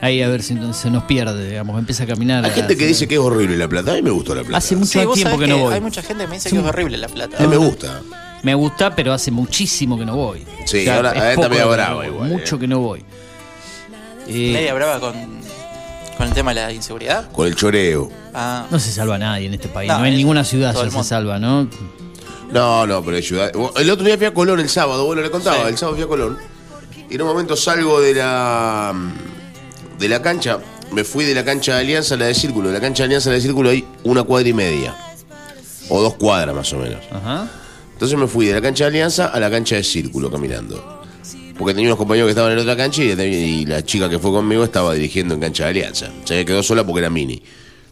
Ahí a ver si no- se nos pierde, digamos. Empieza a caminar.
Hay
a-
gente que dice que es horrible la plata. A mí me gustó la plata.
Hace mucho
Sí, vos
tiempo
sabés
que no voy.
Hay mucha gente que me dice que es horrible la plata.
A mí me gusta.
Me gusta, pero hace muchísimo que no voy.
Sí, ahora-
es
ahora está
poco
medio
lo que
brava
no voy,
igual,
Mucho
eh.
que no voy. Eh,
Media brava con, con el tema de la inseguridad.
Con el choreo.
Ah,
no se salva nadie en este país.
No,
No, en
es-
ninguna ciudad
todo
ya
el
se
mundo.
salva, ¿no?
No, no, pero hay ciudad. El otro día fui a Colón el sábado, bueno, le contaba,
Sí.
el sábado fui a Colón. Y en un momento salgo de la de la cancha, me fui de la cancha de Alianza a la de Círculo. De la cancha de Alianza a la de Círculo hay una cuadra y media. O dos cuadras más o menos.
Ajá.
Entonces me fui de la cancha de Alianza a la cancha de Círculo caminando. porque tenía unos compañeros que estaban en otra cancha y, y la chica que fue conmigo estaba dirigiendo en cancha de Alianza. Se quedó sola porque era mini.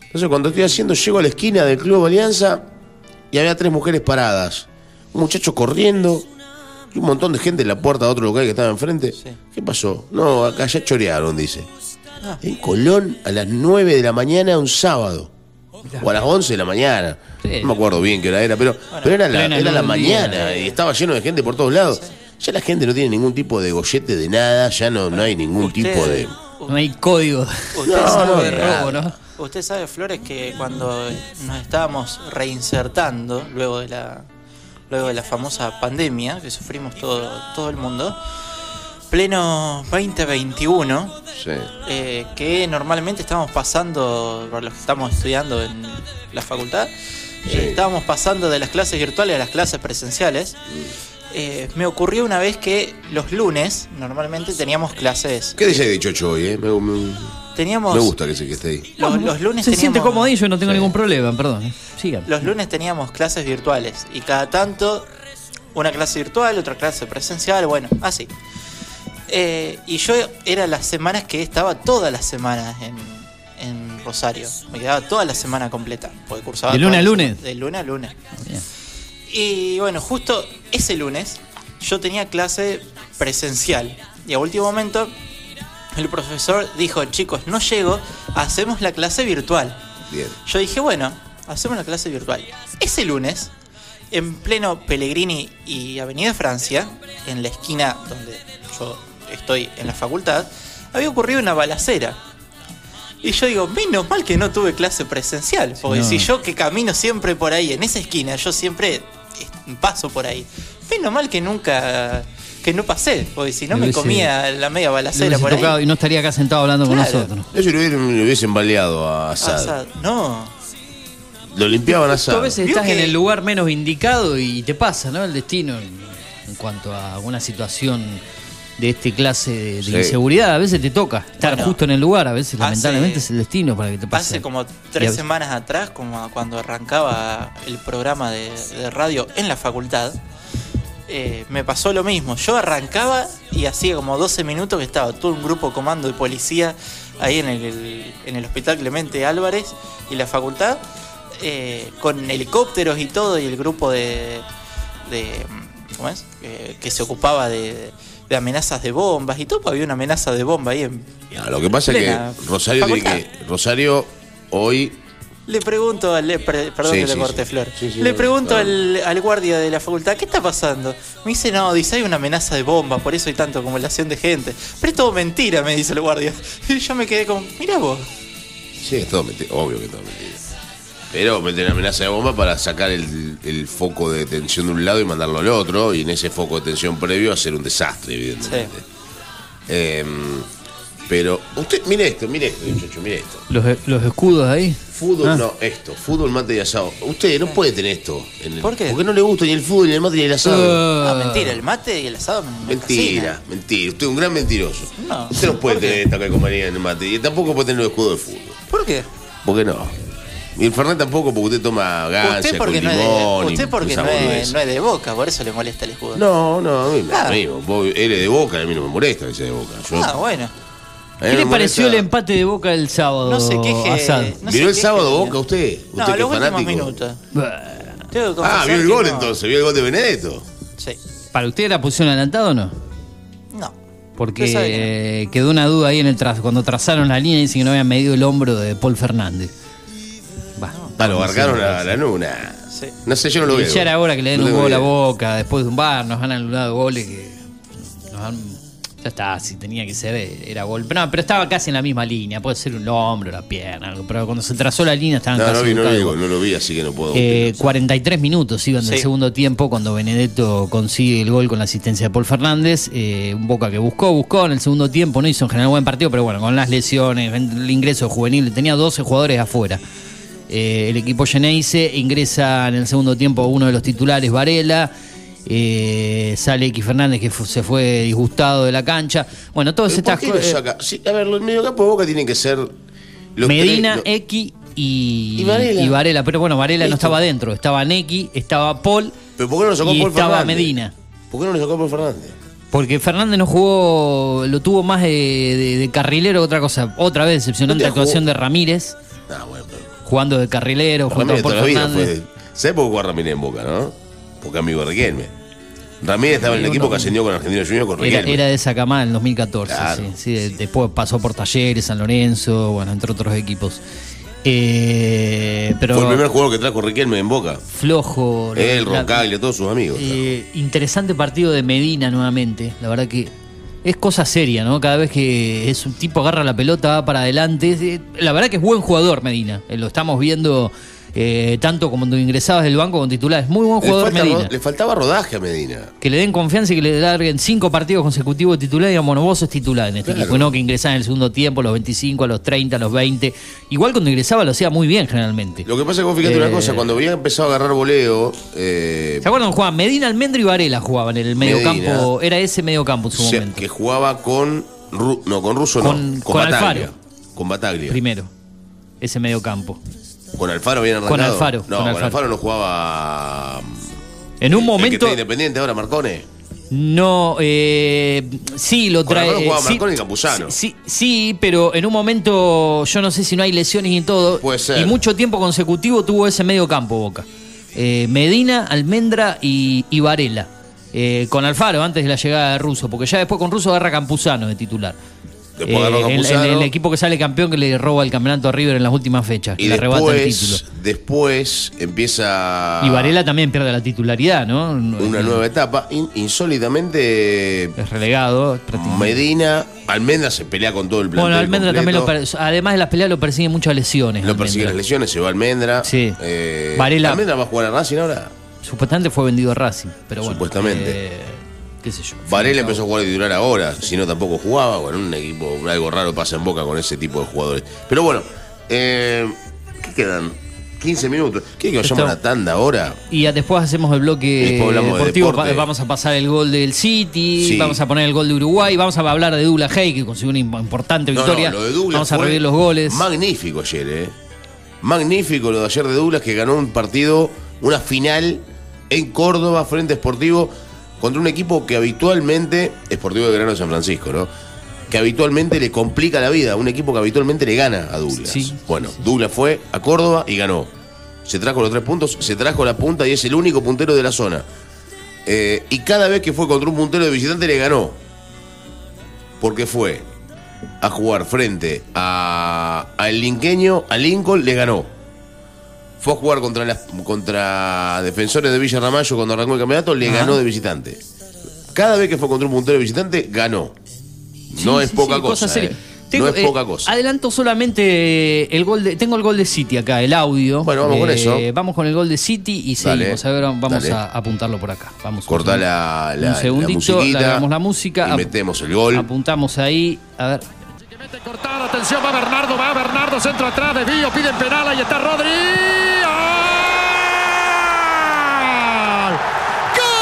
Entonces cuando estoy haciendo, llego a la esquina del Club Alianza y había tres mujeres paradas. Un muchacho corriendo y un montón de gente en la puerta de otro local que estaba enfrente.
Sí.
¿Qué pasó? No, acá ya chorearon, dice.
Ah.
En Colón a las 9 de la mañana un sábado. O a las 11 de la mañana.
Sí.
No me acuerdo bien qué hora era, pero, pero era, la, era la mañana
día.
y estaba lleno de gente por todos lados. Ya la gente no tiene ningún tipo de gollete de nada, ya no, no hay ningún
Usted-
tipo de...
No hay código
Usted
No,
sabe,
no,
de robo, ¿no?
Usted sabe, Flores, que cuando nos estábamos reinsertando luego de la luego de la famosa pandemia que sufrimos todo, todo el mundo, pleno 2021,
Sí.
eh, que normalmente estamos pasando, por los que estamos estudiando en la facultad, eh,
Sí.
estábamos pasando de las clases virtuales a las clases presenciales. Eh, me ocurrió una vez que los lunes normalmente teníamos clases.
¿Qué dice de Chocho hoy, eh? Me, me-
Teníamos
me gusta que se que esté ahí.
los, los lunes
Se
teníamos,
siente comodillo, no tengo
Sí.
ningún problema, perdón. eh. Sigan.
Los lunes teníamos clases virtuales y cada tanto una clase virtual, otra clase presencial, bueno, así. Eh, y yo era las semanas que estaba todas las semanas en, en Rosario. Me quedaba toda la semana completa. Porque cursaba
¿De lunes a lunes?
De lunes a lunes.
Bien.
Y bueno, justo ese lunes yo tenía clase presencial. Y a último momento el profesor dijo, chicos, no llego, hacemos la clase virtual.
Bien.
Yo dije, bueno, hacemos la clase virtual. Ese lunes, en pleno Pellegrini y Avenida Francia, en la esquina donde yo estoy en la facultad, había ocurrido una balacera. Y yo digo, menos mal que no tuve clase presencial, porque
no.
si yo que camino siempre por ahí, en esa esquina, yo siempre eh, paso por ahí. Menos mal que nunca, que no pasé, porque si no me comía la media balacera por
tocado
ahí.
y no estaría acá sentado hablando con
Claro.
nosotros.
Eso lo hubiesen, lo hubiesen baleado a Asad.
Asad. No,
Lo limpiaban a
Tú a veces estás en
que-
el lugar menos indicado y te pasa, ¿no? El destino en, en cuanto a alguna situación de este clase de, de
Sí.
inseguridad. A veces te toca estar
Bueno,
justo en el lugar, a veces
hace-
lamentablemente es el destino para que te pase.
Hace como tres semanas atrás, como cuando arrancaba el programa de, de radio en la facultad, eh, me pasó lo mismo. Yo arrancaba y hacía como 12 minutos que estaba todo un grupo comando de policía ahí en el, en el Hospital Clemente Álvarez y la facultad, eh, con helicópteros y todo, y el grupo de. de ¿Cómo es? Eh, que se ocupaba de, de amenazas de bombas y todo, pues había una amenaza de bomba ahí en,
Ya, lo que pasa es que Rosario tiene
facultad.
que. Rosario hoy.
Le pregunto al. le- perdón
Sí,
que le
sí, sí.
flor. Le pregunto al, al guardia de la facultad, ¿qué está pasando? Me dice, no, dice, hay una amenaza de bomba, por eso hay tanta acumulación de gente. Pero es todo mentira, me dice el guardia. Y yo me quedé como, mira vos.
Sí, es todo mentira. Obvio que es todo mentira. Pero meten amenaza de bomba para sacar el, el foco de tensión de un lado y mandarlo al otro. Y en ese foco de tensión previo hacer un desastre, evidentemente. Em, pero usted, mire esto, mire esto, muchacho, mire esto.
Los, los escudos ahí.
Fútbol,
Ah.
no, esto, fútbol, mate y asado. Usted no puede tener esto. En el-
¿Por qué?
Porque no le gusta ni el fútbol, ni el mate, ni el asado.
Ah,
Ah.
mentira, el mate y el asado me- me
Mentira, mentira. Usted es un gran mentiroso.
No.
Usted no puede tener esta calcomanía en el mate. Y tampoco puede tener los escudos de fútbol.
¿Por qué?
¿Por qué no? Y el Fernet tampoco, porque usted toma gancia
usted porque,
con
no es,
limón.
de,
y
usted porque no, es, no es de boca, por eso le molesta el escudo.
No, no, a mí lo mismo. Vos eres de boca, a mí no me molesta que sea de boca. Yo-
Ah, bueno.
¿Qué le pareció el empate de Boca el sábado?
No se queje.
Asad?
no
¿Vio el sábado Boca usted? ¿Usted
No,
que
los
es
últimos
fanático?
minutos.
Ah, vio el gol
no.
entonces, vio el gol de Benedetto.
Sí.
¿Para usted la pusieron adelantado o no?
No.
Porque eh, quedó una duda ahí en el tras cuando trazaron la línea dicen que no habían medido el hombro de Paul Fernández.
Ah, lo
sé,
a la nuna.
Sí.
No sé, yo no lo
Y
veo.
ya era hora que le den
No
un gol a. Boca después de un bar, nos han anulado goles que nos han- ya está, si tenía que ser era gol. Pero, no, pero estaba casi en la misma línea, puede ser un hombro, la pierna, algo, pero cuando se trazó la línea estaban
No,
casi
no, vi, no,
el gol.
no lo vi, así que no puedo.
Eh,
opinar.
43 minutos iban del
Sí.
segundo tiempo cuando Benedetto consigue el gol con la asistencia de Paul Fernández. Eh, un Boca que buscó, buscó en el segundo tiempo, no hizo en general buen partido, pero bueno, con las lesiones, el ingreso juvenil, tenía 12 jugadores afuera. Eh, el equipo Geneise ingresa en el segundo tiempo uno de los titulares, Varela. Eh, sale X Fernández que se fue disgustado de la cancha. Bueno, todas
¿Pero
estas
¿Por qué lo
cosas.
saca? Sí, a ver, los mediocampo de Boca tienen que ser. Los
Medina,
tres-
X y,
Y Varela.
Pero bueno, Varela no estaba dentro. Estaba Neki, estaba Paul
¿Pero por qué no lo sacó
y
Paul
estaba
Fernández?
Medina.
¿Por qué no lo sacó Paul Fernández?
Porque Fernández no jugó, lo tuvo más de, de- de carrilero que otra cosa. Otra vez decepcionante
¿Dónde
actuación de Ramírez, jugando de carrilero,
la vida
Fernández.
¿Sabes por qué juega Ramírez en Boca, no? Porque amigo de Riquelme. Ramírez estaba en el equipo que ascendió con Argentino Junior con Riquelme.
era de esa camada en el 2014,
Claro.
sí, sí, de- Después pasó por Talleres, San Lorenzo, bueno, entre otros equipos. Eh, pero
Fue el primer jugador que trajo Riquelme en Boca.
flojo.
Él, Roncaglia, todos sus amigos.
Eh, interesante partido de Medina nuevamente. La verdad que es cosa seria, ¿no? Cada vez que es un tipo agarra la pelota, va para adelante. La verdad que es buen jugador Medina. Eh, Lo estamos viendo eh, tanto como cuando ingresabas del banco con titulares. Muy buen
le,
jugador
falta
Medina.
le faltaba rodaje a Medina.
Que le den confianza y que le larguen cinco partidos consecutivos de titular y digamos, bueno, vos sos titular en este
Claro.
equipo. No que ingresás en el segundo tiempo, a los 25, a los 30, a los 20. Igual cuando ingresaba lo hacía muy bien generalmente.
Lo que pasa es que vos fíjate
Eh,
una cosa, cuando había empezado a agarrar voleo, eh,
¿Se acuerdan? Jugaban Medina, Almendra y Varela jugaban en el mediocampo. Era ese mediocampo en su momento.
que jugaba con Ru- no, con Russo
Con-
no,
con
Bataglia.
Alfaro.
Con Bataglia.
Primero. Ese mediocampo.
Con Alfaro habían arrancado.
Con Alfaro,
No,
con
con
Alfaro.
Alfaro, no jugaba.
En un
el que
momento.
está independiente ahora, Marcone.
No, eh, sí, lo
Con
trae.
Alfaro jugaba
sí,
Marconi y Campuzano.
Sí, sí, sí, pero en un momento, yo no sé si no hay lesiones y todo.
Puede ser.
Y mucho tiempo consecutivo tuvo ese medio campo Boca. Eh, Medina, Almendra y, y Varela. Eh, con Alfaro antes de la llegada de Russo, porque ya después con Russo agarra Campuzano de titular.
Después agarró
el- el,
Campuzano.
el equipo que sale campeón que le roba el campeonato a River en las últimas fechas,
Y
le el título.
después, después empieza.
Y Varela también pierde la titularidad, ¿no?
Una nueva etapa. In- insólitamente,
Es relegado.
Medina, Almendra se pelea con todo el plantel.
Bueno, Almendra también lo además de las peleas lo persiguen muchas lesiones.
Lo persigue las lesiones, se va Almendra.
Sí.
Eh,
Varela-
¿Almendra va a jugar a Racing ahora?
Supuestamente fue vendido a Racing, pero bueno.
Supuestamente.
Qué sé yo.
Varela empezó a jugar de titular ahora, si no tampoco jugaba. Bueno, un equipo, algo raro pasa en boca con ese tipo de jugadores. Pero bueno, eh, ¿qué quedan? 15 minutos. ¿Qué que vayamos a la tanda ahora?
Y ya después hacemos el bloque
de
deportivo. pa- vamos a pasar el gol del City,
Sí.
vamos a poner el gol de Uruguay, vamos a hablar de Dula Hey, que consiguió una im- importante
No, no,
victoria.
lo de Douglas
vamos a revivir los goles.
Magnífico ayer, ¿eh? Magnífico lo de ayer de Douglas que ganó un partido, una final en Córdoba frente a Sportivo contra un equipo que habitualmente, Sportivo de de San Francisco, ¿no? Que habitualmente le complica la vida, un equipo que habitualmente le gana a Douglas.
Sí.
Bueno, Douglas fue a Córdoba y ganó. Se trajo los tres puntos, se trajo la punta y es el único puntero de la zona. Eh, y cada vez que fue contra un puntero de visitante le ganó. Porque fue a jugar frente a, al linqueño, a Lincoln, le ganó. Fue a jugar contra, las, contra defensores de Villa Ramallo cuando arrancó el campeonato, le
Ajá.
ganó de visitante. Cada vez que fue contra un puntero de visitante, ganó.
Sí,
no
sí,
es poca
sí,
cosa. eh.
Tengo,
no es
eh,
poca cosa.
Adelanto solamente el gol de. Tengo el gol de City acá, el audio. Eh,
Bueno, vamos con eso.
Vamos con el gol de City y
Dale,
seguimos. A ver, vamos
dale.
a apuntarlo por acá. Vamos.
Cortá la, la,
un segundito,
la
la música.
y metemos el gol.
Apuntamos ahí. A ver.
Mete cortada, atención, va Bernardo, va Bernardo, centro atrás, desvío, piden penal, ahí está Rodri. ¡Gol!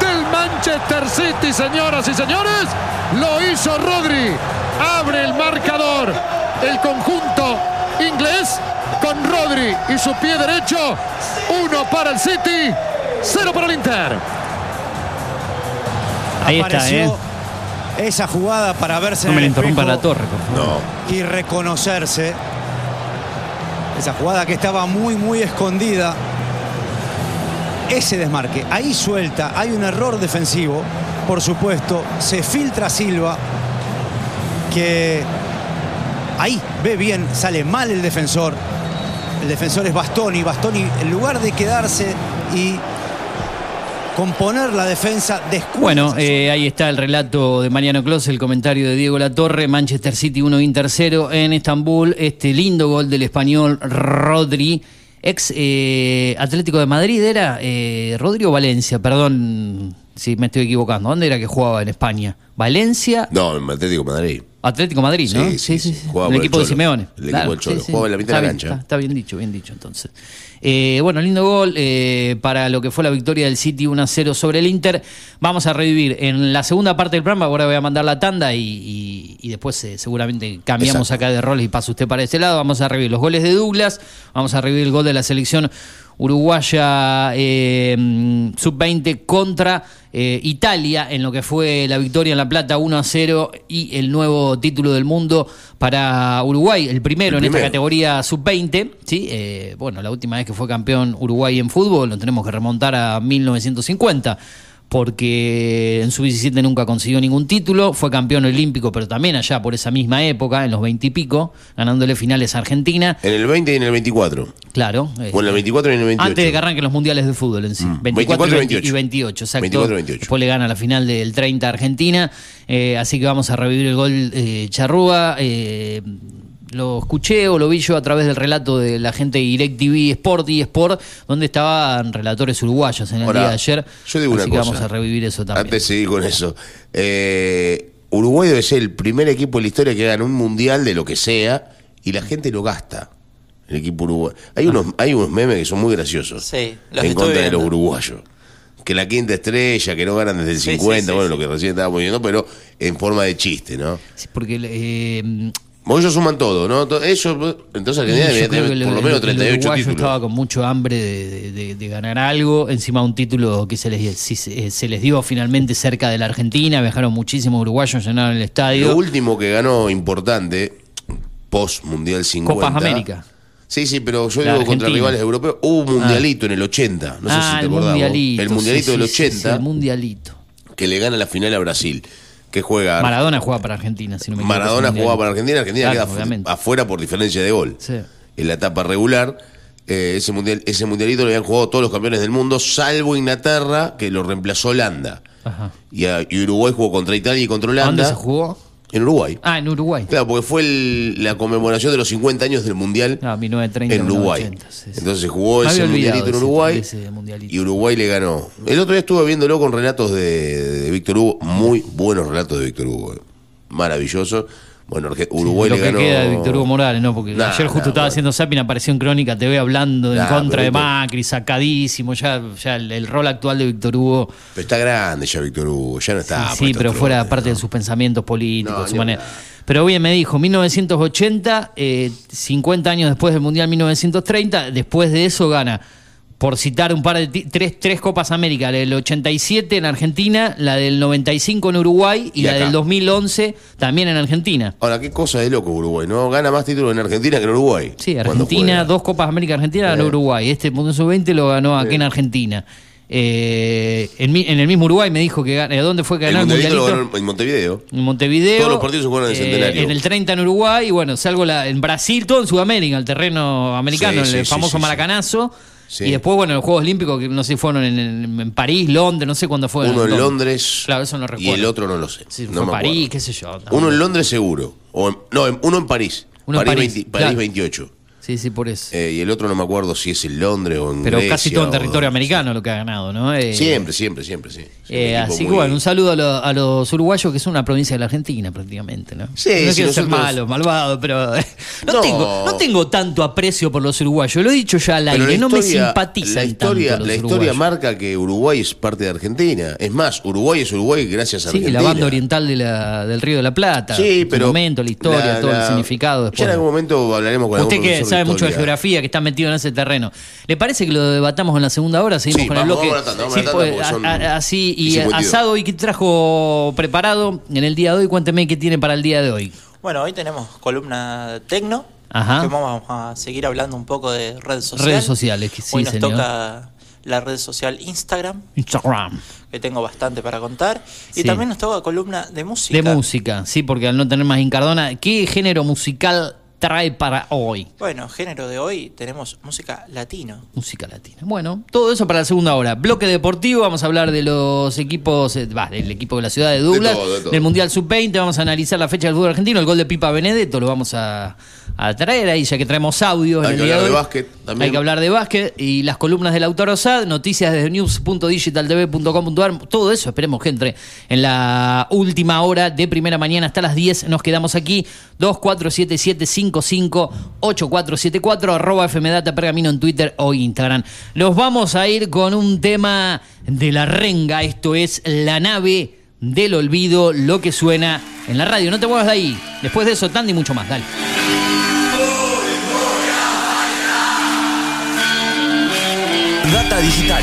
Del Manchester City, señoras y señores, lo hizo Rodri. Abre el marcador. El conjunto inglés con Rodri y su pie derecho. Uno para el City, cero para el Inter.
Ahí está,
apareció
¿eh?
esa jugada para verse
No
en
me le
el espejo
la torre, por favor.
No.
y reconocerse. Esa jugada que estaba muy, muy escondida. Ese desmarque, ahí suelta, hay un error defensivo, por supuesto, se filtra Silva, que ahí ve bien, sale mal el defensor. El defensor es Bastoni, Bastoni en lugar de quedarse y componer la defensa, descuida.
Bueno, eh, ahí está el relato de Mariano Clos, el comentario de Diego Latorre, Manchester City 1 Inter 0 en Estambul, este lindo gol del español Rodri, ex eh, Atlético de Madrid, ¿era eh, Rodrigo Valencia? Perdón si me estoy equivocando, ¿dónde era que jugaba en España? Valencia,
No, en Atlético Madrid.
Atlético Madrid, ¿no?
Sí, sí, sí. Jugaba
El equipo de. Simeone.
El equipo del Cholo. Jugaba en la mitad
Está
de la
bien,
cancha.
Está, está bien dicho, bien dicho entonces. Eh, bueno, lindo gol eh, para lo que fue la victoria del City 1 a 0 sobre el Inter. Vamos a revivir en la segunda parte del programa. Ahora voy a mandar la tanda y, y- y después eh, seguramente cambiamos
Exacto.
acá de roles y pasa usted para este lado. Vamos a revivir los goles de Douglas. Vamos a revivir el gol de la selección uruguaya eh, mm, sub-20 contra eh, Italia en lo que fue la victoria en La Plata 1 a 0 y el nuevo título del mundo para Uruguay, el primero
El
en esta categoría sub-20. ¿sí? Eh, bueno, la última vez que fue campeón Uruguay en fútbol lo tenemos que remontar a 1950 porque en su 17 nunca consiguió ningún título, fue campeón olímpico, pero también allá por esa misma época, en los 20 y pico, ganándole finales a Argentina.
En el 20 y en el 24.
Claro.
O en el 24 y en el 28.
Antes de que arranquen los mundiales de fútbol en sí.
Mm.
24,
24 y
y 20 y
28.
28, exacto.
24 y 28.
Después le gana la final del 30 a Argentina. Eh, así que vamos a revivir el gol eh, Charrúa. Lo escuché o lo vi yo a través del relato de la gente de DirecTV Sport y Sport, donde estaban relatores uruguayos en el
Ahora,
día de ayer.
yo digo
así
una
que
cosa.
vamos a revivir eso también.
Antes de seguir con eso. Eh, Uruguay debe ser el primer equipo de la historia que gana un mundial de lo que sea y la gente lo gasta. El equipo uruguayo. Hay unos, hay unos memes que son muy graciosos.
Sí, los
en contra de los uruguayos. Que la quinta estrella, que no ganan desde el
Sí, sí,
50,
sí,
bueno,
sí.
lo que recién estábamos viendo, pero en forma de chiste, ¿no?
Sí, porque eh,
Porque ellos suman todo, ¿no? Ellos, entonces Argentina
yo
debe
creo
tener por lo menos
el- el
38
uruguayo
títulos.
estaba con mucho hambre de, de- ganar algo, encima un título que se les, si se, se les dio finalmente cerca de la Argentina, viajaron muchísimos uruguayos, llenaron el
Lo
estadio.
último que ganó importante, post Mundial 50.
Copas América.
Sí, sí, pero yo
La
digo contra rivales europeos. Hubo un mundialito en el 80. No sé
ah,
si te
el
acordás.
mundialito.
El mundialito
sí,
del
sí, sí,
80,
sí, el mundialito.
que le gana la final a Brasil. Que juega.
Maradona juega para Argentina, si no me equivoco.
Maradona jugaba para. Argentina. Argentina
Claro,
queda
obviamente.
afuera por diferencia de gol.
Sí.
En la etapa regular. eh, ese, mundial, ese mundialito lo habían jugado todos los campeones del mundo, salvo Inglaterra, que lo reemplazó Holanda.
Ajá.
Y, a- y Uruguay jugó contra Italia y contra
¿A
Holanda.
dónde se jugó?
En Uruguay.
Ah, en Uruguay.
Claro, porque fue el- la conmemoración de los 50 años del Mundial
Ah, 1930,
en Uruguay.
1980, sí, sí.
Entonces se jugó ese mundialito en Uruguay
de ese mundialito.
y Uruguay le ganó. El otro día estuve viéndolo con relatos de, de Víctor Hugo, muy buenos relatos de Víctor Hugo. Maravilloso. Bueno, Uruguay
lo
le
que queda de Víctor Hugo Morales, ¿no? Porque
Nah,
ayer justo
nah,
estaba
bueno.
haciendo Sapin, apareció en Crónica TV hablando en contra de Macri, sacadísimo. Ya, ya el, el rol actual de Víctor Hugo.
Pero está grande ya Víctor Hugo, ya no está.
sí,
para
sí, pero fuera parte
¿no?
de sus pensamientos políticos,
No,
su manera. Pero bien, me dijo, 1980, eh, 50 años después del Mundial 1930, después de eso gana, por citar un par de tres, tres Copas América, la del 87 en Argentina, la del 95 en Uruguay y,
Y
la
acá.
del 2011 también en Argentina.
Ahora, qué cosa de loco Uruguay, ¿no? Gana más títulos en Argentina que en Uruguay.
Sí, Argentina, dos Copas América Argentina ganó. Uruguay. Este Mundial Sub-20 lo ganó aquí en Argentina. Eh, en, el mismo Uruguay me dijo que gana- ¿Dónde fue que ganó el,
ganó en Montevideo.
En Montevideo.
Todos los partidos se jugaron en el
eh,
Centenario.
en el 30 en Uruguay y bueno, salgo la, en Brasil, todo en Sudamérica, el terreno americano,
Sí,
el famoso
sí,
Maracanazo.
Sí.
Y después, bueno, los Juegos Olímpicos, que no sé, fueron en, en- en París, Londres, no sé cuándo fue.
Uno en Londres.
Claro, eso no
Y
recuerdo.
el otro no lo sé.
Sí,
no
fue
me
París,
acuerdo.
qué sé yo.
Uno en Londres seguro. O en- no, en- uno en París.
Uno en
París,
París,
20 París
claro.
28.
Sí, sí, por eso.
Eh, y el otro no me acuerdo si es en Londres o en
Pero
Grecia
casi todo en
o-
territorio americano lo que ha ganado, ¿no? Eh,
Siempre, siempre, siempre, sí. Sí,
Eh, así que bueno, un saludo a, lo- a los uruguayos que son una provincia de la Argentina prácticamente, ¿no?
Sí,
no
sí,
quiero ser malo, malvado, pero no,
No.
Tengo, no tengo tanto aprecio por los uruguayos. Lo he dicho ya al
Pero
aire,
la
no me
historia-
simpatizan
la historia,
tanto los
La historia
uruguayos.
marca que Uruguay es parte de Argentina. Es más, Uruguay es Uruguay gracias a
Sí,
Argentina.
la banda oriental de la- del Río de la Plata.
Sí, pero.
momento, la historia,
la-
todo el significado
Ya en algún momento hablaremos con
Usted
algún
sabe mucho de geografía, que está metido en ese terreno. ¿Le parece que lo debatamos en la segunda hora? Seguimos
Sí,
con
vamos,
el bloque.
vamos
Sí, pues,
porque son
a- a- así,
y
y
52.
asado, ¿y qué trajo preparado en el día de hoy? Cuénteme qué tiene para el día de hoy.
Bueno, hoy tenemos columna tecno.
Ajá.
Que vamos a seguir hablando un poco de redes sociales.
Redes sociales, que sí,
Hoy nos
señor.
toca la red social Instagram,
Instagram.
que tengo bastante para contar.
Sí.
Y también nos toca columna de música.
De música, sí, porque al no tener más Incardona, ¿qué género musical trae para hoy?
Bueno, género de hoy tenemos música latina.
Música latina. Bueno, todo eso para la segunda hora. Bloque deportivo, vamos a hablar de los equipos, eh, bah, del equipo de la ciudad de Douglas, del Mundial Sub-20, vamos a analizar la fecha del fútbol argentino, el gol de Pipa Benedetto, lo vamos a, traer ahí, ya que traemos audio.
Hay
el
que
día
hablar de básquet también.
Hay que hablar de básquet y las columnas del Autor Osad, noticias desde news.digitaltv.com.ar, todo eso esperemos que entre en la última hora de primera mañana hasta las 10. Nos quedamos aquí, 2477 558474, arroba FMData Pergamino en Twitter o Instagram. Los vamos a ir con un tema de la renga, esto es La nave del olvido, lo que suena en la radio. No te muevas de ahí. Después de eso, Tandy, mucho más. Dale.
Data digital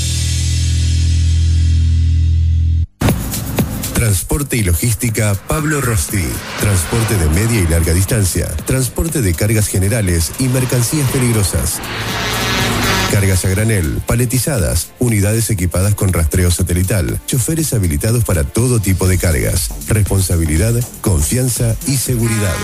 Transporte y logística Pablo Rosti. Transporte de media y larga distancia. Transporte de cargas generales y mercancías peligrosas. Cargas a granel, paletizadas, unidades equipadas con rastreo satelital, choferes habilitados para todo tipo de cargas. Responsabilidad, confianza y seguridad.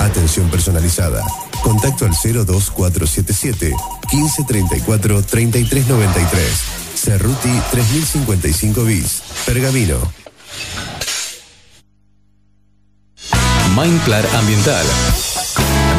Atención personalizada. Contacto al 02477 1534 3393. Cerruti 3055 bis. Pergamino.
Mindplar Ambiental.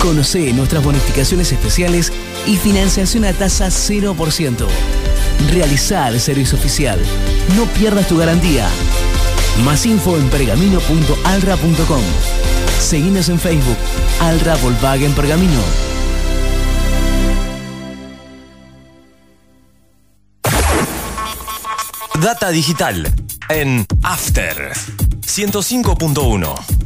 Conoce nuestras bonificaciones especiales y financiación a tasa 0%. Realizar el servicio oficial. No pierdas tu garantía. Más info en pergamino.alra.com. Seguinos en Facebook. Alra Volkswagen Pergamino.
Data digital en After 105.1.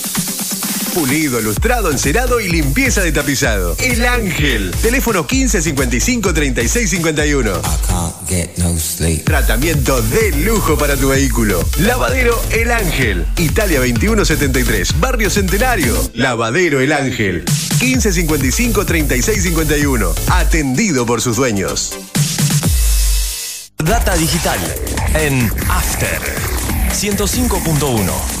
Pulido, lustrado, encerado y limpieza de tapizado. El Ángel. Teléfono 1555 3651. Tratamiento de lujo para tu vehículo. Lavadero El Ángel. Italia 2173. Barrio Centenario. Lavadero El Ángel. 1555 3651. Atendido por sus dueños.
Data digital en After 105.1.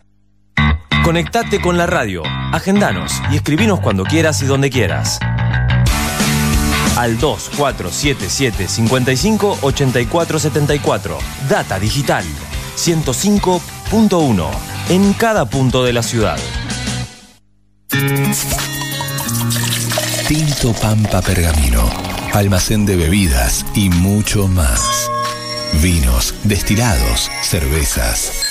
Conectate con la radio, agendanos y escribinos cuando quieras y donde quieras. Al 2477 55 84 74. Data digital 105.1. En cada punto de la ciudad.
Tinto Pampa Pergamino, almacén de bebidas y mucho más. Vinos, destilados, cervezas,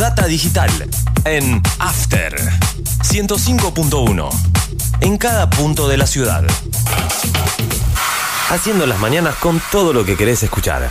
Data digital en After 105.1. En cada punto de la ciudad. Haciendo las mañanas con todo lo que querés escuchar.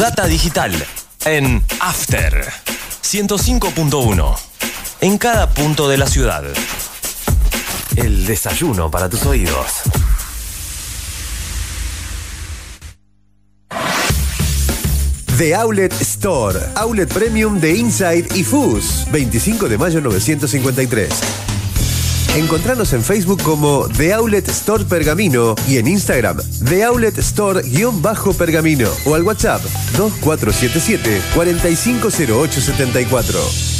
Data Digital en After 105.1. En cada punto de la ciudad. El desayuno para tus oídos.
The Outlet Store. Outlet Premium de Inside y Fus. 25 de mayo 953. Encontranos en Facebook como The Outlet Store Pergamino y en Instagram The Outlet Store-Pergamino o al WhatsApp 2477 450874.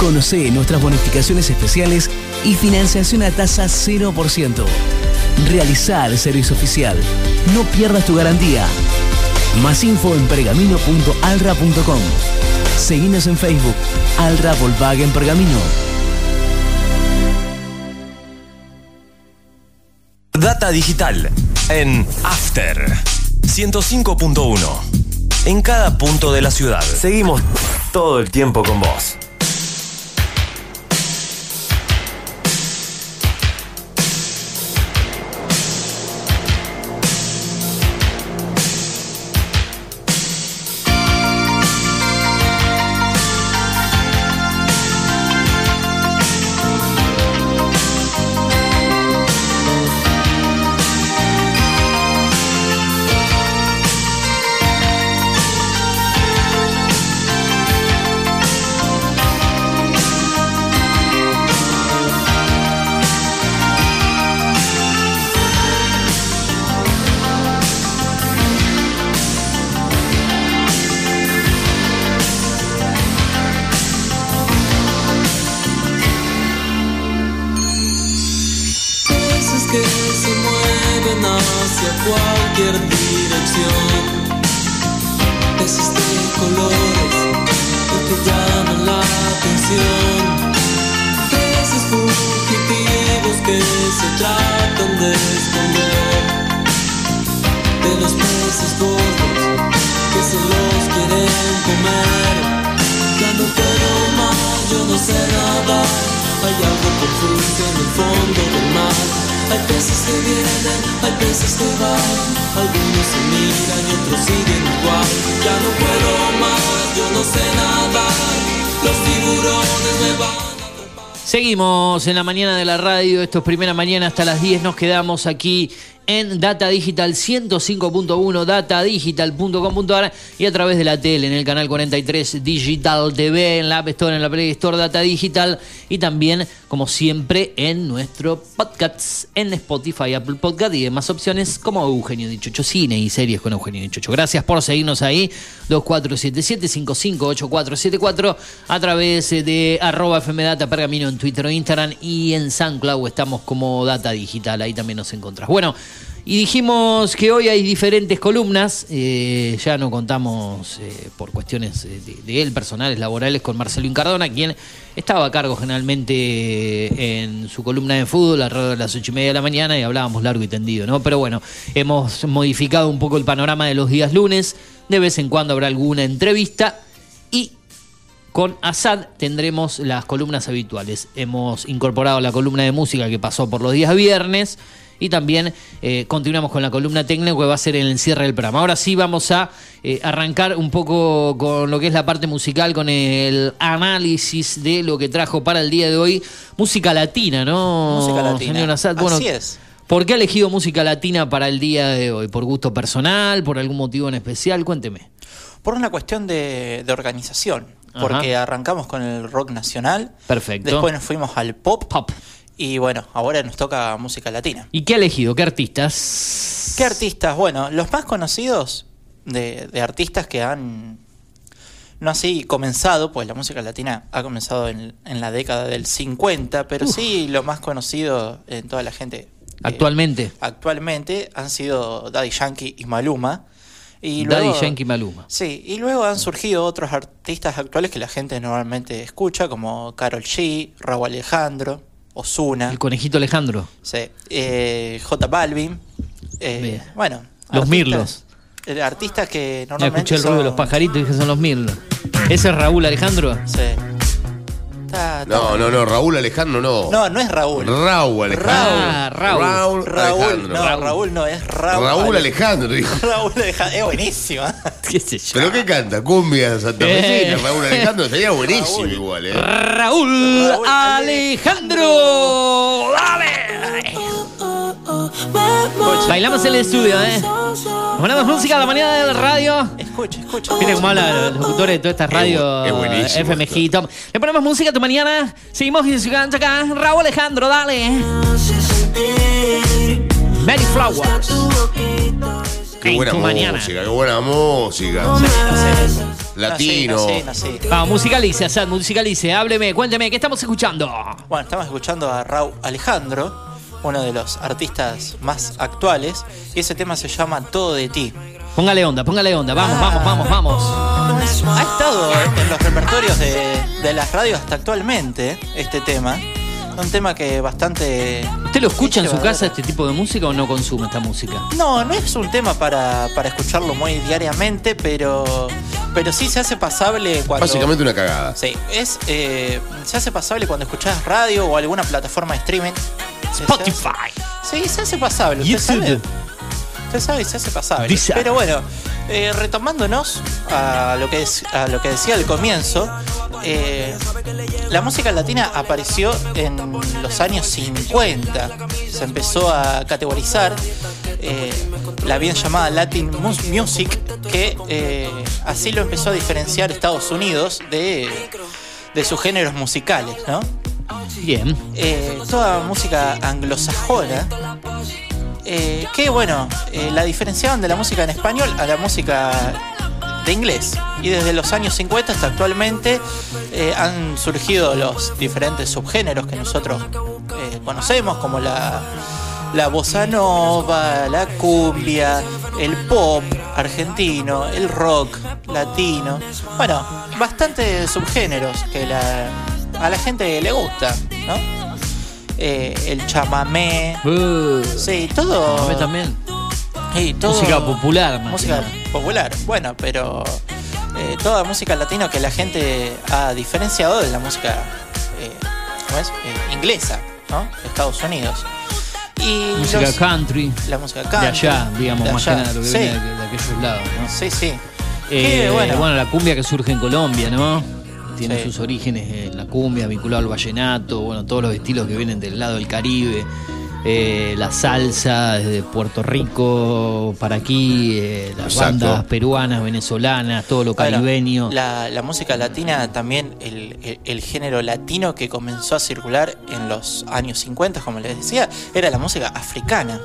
Conoce nuestras bonificaciones especiales y financiación a tasa 0%. Realiza el servicio oficial. No pierdas tu garantía. Más info en pergamino.alra.com. Seguinos en Facebook. Alra Volkswagen Pergamino.
Data digital en After 105.1. En cada punto de la ciudad. Seguimos todo el tiempo con vos.
En
la mañana de la radio, esto es primera mañana hasta las 10, nos quedamos aquí en Data Digital 105.1, datadigital.com.ar y a través de la tele en el canal 43 Digital TV, en la App Store, en la Play Store Data Digital y también, como siempre, en nuestro podcast en Spotify, Apple Podcast y demás opciones como Eugenio Dichocho Cine y series con Eugenio Dichocho. Gracias por seguirnos ahí, 2477-558474 a través de arroba FMData Pergamino en Twitter o Instagram y en SoundCloud estamos como Data Digital, ahí también nos encontrás. Bueno, y dijimos que hoy hay diferentes columnas, eh, ya no contamos eh, por cuestiones eh, de, él, personales, laborales, con Marcelo Incardona, quien estaba a cargo generalmente en su columna de fútbol alrededor de las ocho y media de la mañana y hablábamos largo y tendido, ¿no? Pero bueno, hemos modificado un poco el panorama de los días lunes, de vez en cuando habrá alguna entrevista y con Asad tendremos las columnas habituales. Hemos incorporado la columna de música que pasó por los días viernes y también eh, continuamos con la columna técnica que va a ser el encierre del programa. Ahora sí vamos a eh, arrancar un poco con lo que es la parte musical, con el análisis de lo que trajo para el día de hoy música latina, ¿no?
Música latina.
Bueno,
Así es.
¿Por qué ha elegido música latina para el día de hoy? ¿Por gusto personal? ¿Por algún motivo en especial? Cuénteme.
Por una cuestión de, de organización. Porque arrancamos con el rock nacional.
Perfecto.
Después nos fuimos al pop. Y bueno, ahora nos toca música latina.
¿Y qué ha elegido? ¿Qué artistas?
¿Qué artistas? Bueno, los más conocidos de, de artistas que han no así comenzado, pues la música latina ha comenzado en, en la década del 50, pero sí lo más conocido en toda la gente
Actualmente.
actualmente han sido Daddy Yankee y Maluma. Y
Daddy
luego,
Yankee Maluma.
Sí, y luego han surgido otros artistas actuales que la gente normalmente escucha, como Carol G, Raúl Alejandro, Osuna.
El conejito Alejandro.
Sí, eh, J Balvin. eh, bueno,
Los
artistas-
Mirlos.
Artistas que normalmente.
escuché el ruido de los pajaritos y dije son los Mirlos. ¿Ese es Raúl Alejandro?
Sí. Está-
No, no, no, Raúl Alejandro no.
No, no es Raúl.
Raúl Alejandro.
Raúl.
Raúl,
Raúl,
Alejandro.
no, Raúl. no, es Raúl.
Raúl Alejandro, dijo.
Raúl Alejandro, es buenísima.
¿Qué sé yo?
¿Pero qué canta? Cumbia santafesina.
Eh.
Raúl Alejandro sería buenísimo igual, ¿eh?
Raúl,
Raúl
Alejandro. ¡Dale! Bailamos en el estudio, ¿eh? Ponemos música a la mañana de la radio.
Escucha, escucha.
Viste cómo hablan los locutores de todas estas radios
es buenísimo
FMG. Le ponemos música a tu mañana. Seguimos disfrutando acá. Raúl Alejandro, dale. Mary Flowers.
Qué
En
buena música, qué buena música. Latino.
No sé, no sé, no sé.
Vamos, musicalice, Asad, musicalice. Hábleme, cuénteme, ¿qué estamos escuchando?
Bueno, estamos escuchando a Raúl Alejandro, uno de los artistas más actuales, y ese tema se llama Todo de ti.
Póngale onda, póngale onda. Vamos, vamos, vamos, vamos.
Ha estado en los repertorios de, de las radios hasta actualmente este tema. Un tema que bastante...
¿Usted lo escucha en su casa este tipo de música o no consume esta música?
No, no es un tema para, para escucharlo muy diariamente, pero, pero sí se hace pasable cuando...
Básicamente una cagada.
Sí, es, eh, se hace pasable cuando escuchás radio o alguna plataforma de streaming.
Spotify.
Sí, se hace pasable. ¿Usted sabe? Usted sabe, se hace pasable.
Dice.
Pero bueno, eh, retomándonos a lo, que es, a lo que decía al comienzo, eh, la música latina apareció en los años 50. Se empezó a categorizar eh, la bien llamada Latin Mus- Music, que así lo empezó a diferenciar Estados Unidos de, de sus géneros musicales, ¿no?
Bien.
toda música anglosajona, eh, que bueno, eh, la diferenciaban de la música en español a la música de inglés. Y desde los años 50 hasta actualmente eh, han surgido los diferentes subgéneros que nosotros conocemos, como la, la bossa nova, la cumbia, el pop argentino, el rock latino. Bueno, bastantes subgéneros que la, a la gente le gusta, ¿no? Eh, el chamamé,
Uh,
sí, todo.
chamamé también.
Sí, todo-
Música popular, más
Música
que
popular, bueno, pero eh, toda música latina que la gente ha diferenciado de la música eh, ¿cómo es? Eh, inglesa, ¿no? De Estados Unidos. Y
Música
los-
country.
La música
De
country.
allá, digamos,
de
más que
allá,
nada, lo que
sí.
viene de, de aquellos lados, ¿no?
Sí, sí.
Eh,
Que,
bueno.
bueno.
la cumbia que surge en Colombia, ¿no? Tiene
Sí.
sus orígenes en la cumbia, vinculado al vallenato, bueno, todos los estilos que vienen del lado del Caribe. eh, la salsa desde Puerto Rico para aquí, eh, las
Exacto.
bandas peruanas, venezolanas, todo lo
Bueno,
caribeño.
la, la música latina también, el, el- el género latino que comenzó a circular en los años 50, como les decía, era la música africana.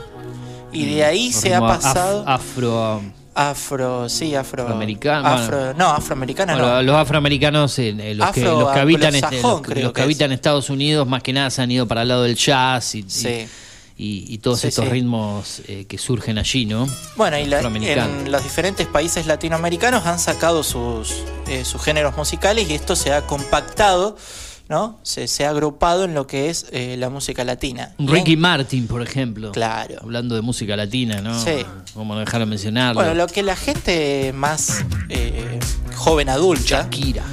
Y de ahí se ha
af-
pasado
afro.
Afro, sí, afro,
Afroamericano,
afro,
bueno.
no, afroamericana
Bueno,
no.
Los afroamericanos, eh, eh, los, que,
Afro-
los que habitan, este, los, que- los que
que
habitan Estados Unidos, más que nada se han ido para el lado del jazz y, y-
Sí.
y, y todos
Sí,
estos
sí.
ritmos eh, que surgen allí, ¿no?
Bueno, y la- en los diferentes países latinoamericanos han sacado sus, eh, sus géneros musicales y esto se ha compactado, ¿no? Se, se ha agrupado en lo que es eh, la música latina.
Ricky
en-
Martin, por ejemplo.
Claro.
Hablando de música latina, ¿no?
Sí.
Vamos a dejar de mencionarlo.
Bueno, lo que la gente más eh, joven adulta.
Shakira.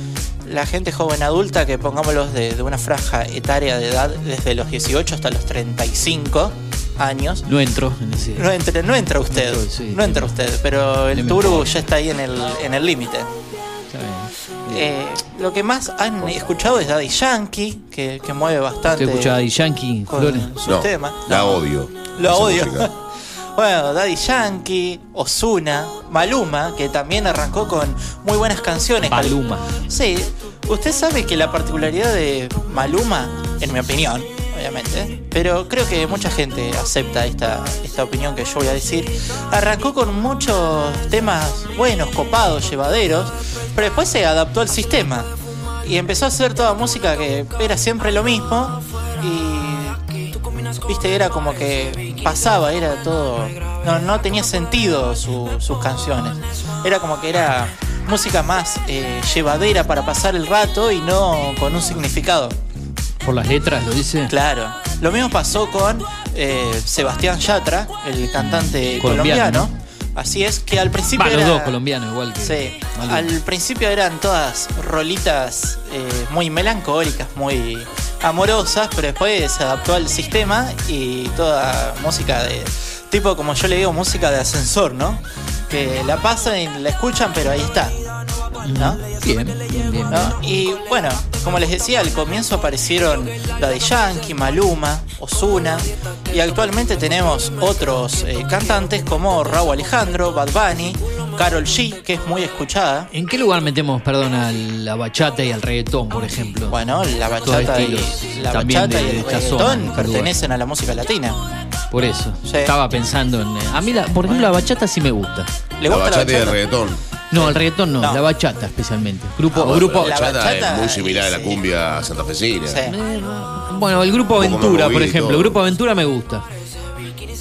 La gente joven adulta que pongámoslos de, de una franja etaria de edad desde los 18 hasta los 35 años.
No entro en.
No entra, no entra usted,
No, sí.
no entra usted, pero el
importa.
ya está ahí en el en el límite.
Está bien.
Eh, lo que más han escuchado es Daddy Yankee, que, que mueve bastante
¿Usted escucha Daddy Yankee,
con
Flores?
sus
No,
temas.
la odio.
Lo
Esa
odio. Bueno, Daddy Yankee, Osuna, Maluma, que también arrancó con muy buenas canciones.
Maluma.
Sí, usted sabe que la particularidad de Maluma, en mi opinión, obviamente, pero creo que mucha gente acepta esta, esta opinión que yo voy a decir, arrancó con muchos temas buenos, copados, llevaderos, pero después se adaptó al sistema. Y empezó a hacer toda música que era siempre lo mismo. Y viste era como que pasaba era todo no, no tenía sentido su- sus canciones. Era como que era música más eh, llevadera para pasar el rato y no con un significado
Por las letras, lo dice.
claro lo mismo pasó con eh, Sebastián Yatra el cantante
Colombiano,
colombiano, así es que al principio
los dos colombianos, igual que.
Sí, al principio eran todas rolitas eh, muy melancólicas, muy amorosas, pero después se adaptó al sistema y toda música de tipo como yo le digo, música de ascensor, ¿no? Que la pasan y la escuchan, pero ahí está. ¿No?
Bien, bien, bien.
¿no? Y bueno, como les decía, al comienzo aparecieron Daddy Yankee, Maluma, Osuna y actualmente tenemos otros eh, cantantes como Raúl Alejandro, Bad Bunny, Carol G, que es muy escuchada.
¿En qué lugar metemos, perdón, a la bachata y al reggaetón, por ejemplo?
Bueno, la bachata y, la bachata
de-
el reggaetón
zona,
pertenecen a la música latina.
Por eso.
Sí.
Estaba pensando en. eh, A mí, la, por ejemplo, la bachata sí me gusta.
¿Le
La
gusta la
bachata y el
bachata?
reggaetón.
No, el reggaetón no,
No.
la bachata especialmente. Grupo,
Ah, bueno,
grupo,
la bachata,
bachata,
es muy similar a la
sí.
cumbia santafesina.
Sí.
Bueno, el grupo
Un poco más
Aventura, por
movido y
ejemplo.
todo.
El grupo Aventura me gusta.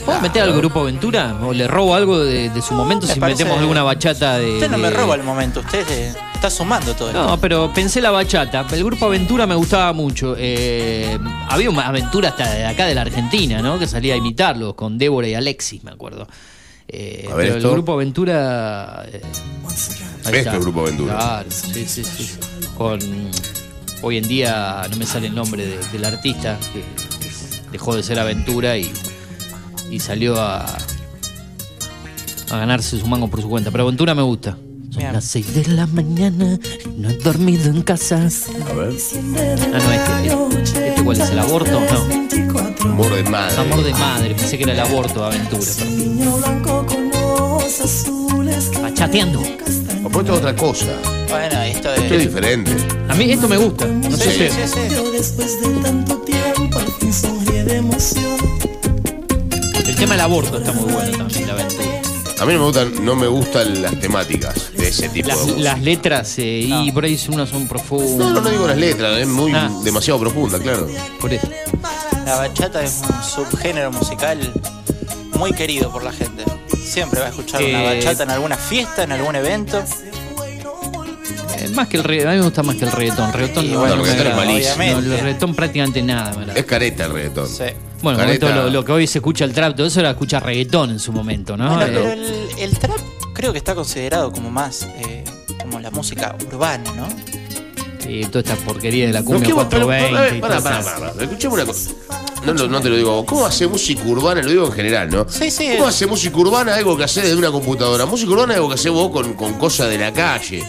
¿Puedo meter al grupo Aventura? ¿O le robo algo de, de su momento
Me
si
parece-
metemos alguna bachata de.
Usted no me
de-
roba el momento, usted eh, está sumando todo esto.
No, pero pensé la bachata. El grupo Aventura me gustaba mucho. Eh, había una aventura hasta de acá de la Argentina, ¿no? Que salía a imitarlos con Débora y Alexis, me acuerdo. Eh,
A ver
pero
esto.
el grupo Aventura. eh, ahí
Este Grupo Aventura.
Claro, sí, sí, sí. Con. Hoy en día no me sale el nombre de- del artista, que dejó de ser Aventura y, y salió a, a ganarse su mango por su cuenta. Pero Aventura me gusta. Son
Bien.
las 6 de la mañana, no he dormido en casa.
A ver.
Ah, no, este. ¿Este cuál es? ¿El aborto? No.
Amor de madre.
Amor de madre, pensé que era el aborto de aventura. perdón. Bachateando.
O ponte otra cosa.
Bueno, esto
Esto es
es.
diferente.
A mí esto me gusta. No sé
Sí,
si-
sí, sí.
Después de tanto tiempo, al fin sonríe de emoción.
El tema del aborto está muy bueno también, la aventura.
A mí no me gustan, no me gustan las temáticas de ese tipo
Las,
de
las letras, eh, y por ahí unas son profundas.
No, no, no digo las letras, es muy
Ah.
demasiado profunda, claro.
Por eso.
La bachata es un subgénero musical muy querido por la gente. Siempre va a escuchar una
Eh,
bachata en alguna fiesta, en algún evento.
Eh, más que el reggaetón, a mí me gusta más que el reggaetón. Reggaetón no,
bueno,
el reggaetón es malísimo.
No, el reggaetón prácticamente nada.
Es careta el reggaetón.
Sí.
Bueno,
Careta.
esto lo, lo que hoy se escucha el trap, todo eso era escuchar reggaetón en su momento, ¿no?
Bueno,
Eh,
pero el, el trap creo que está considerado como más eh, como la música urbana, ¿no?
Eh, toda esta porquería de la
No,
cumbia
¿qué va- pero,
420 y
pará,
todas
pará,
esas-
pará, pará. Escuchame una cosa. No, no, no te lo digo. ¿Cómo hace música urbana? Lo digo en general, ¿no?
Sí, sí.
¿Cómo hace música urbana algo que hace desde una computadora? Música urbana es algo que hace vos con, con cosas de la calle.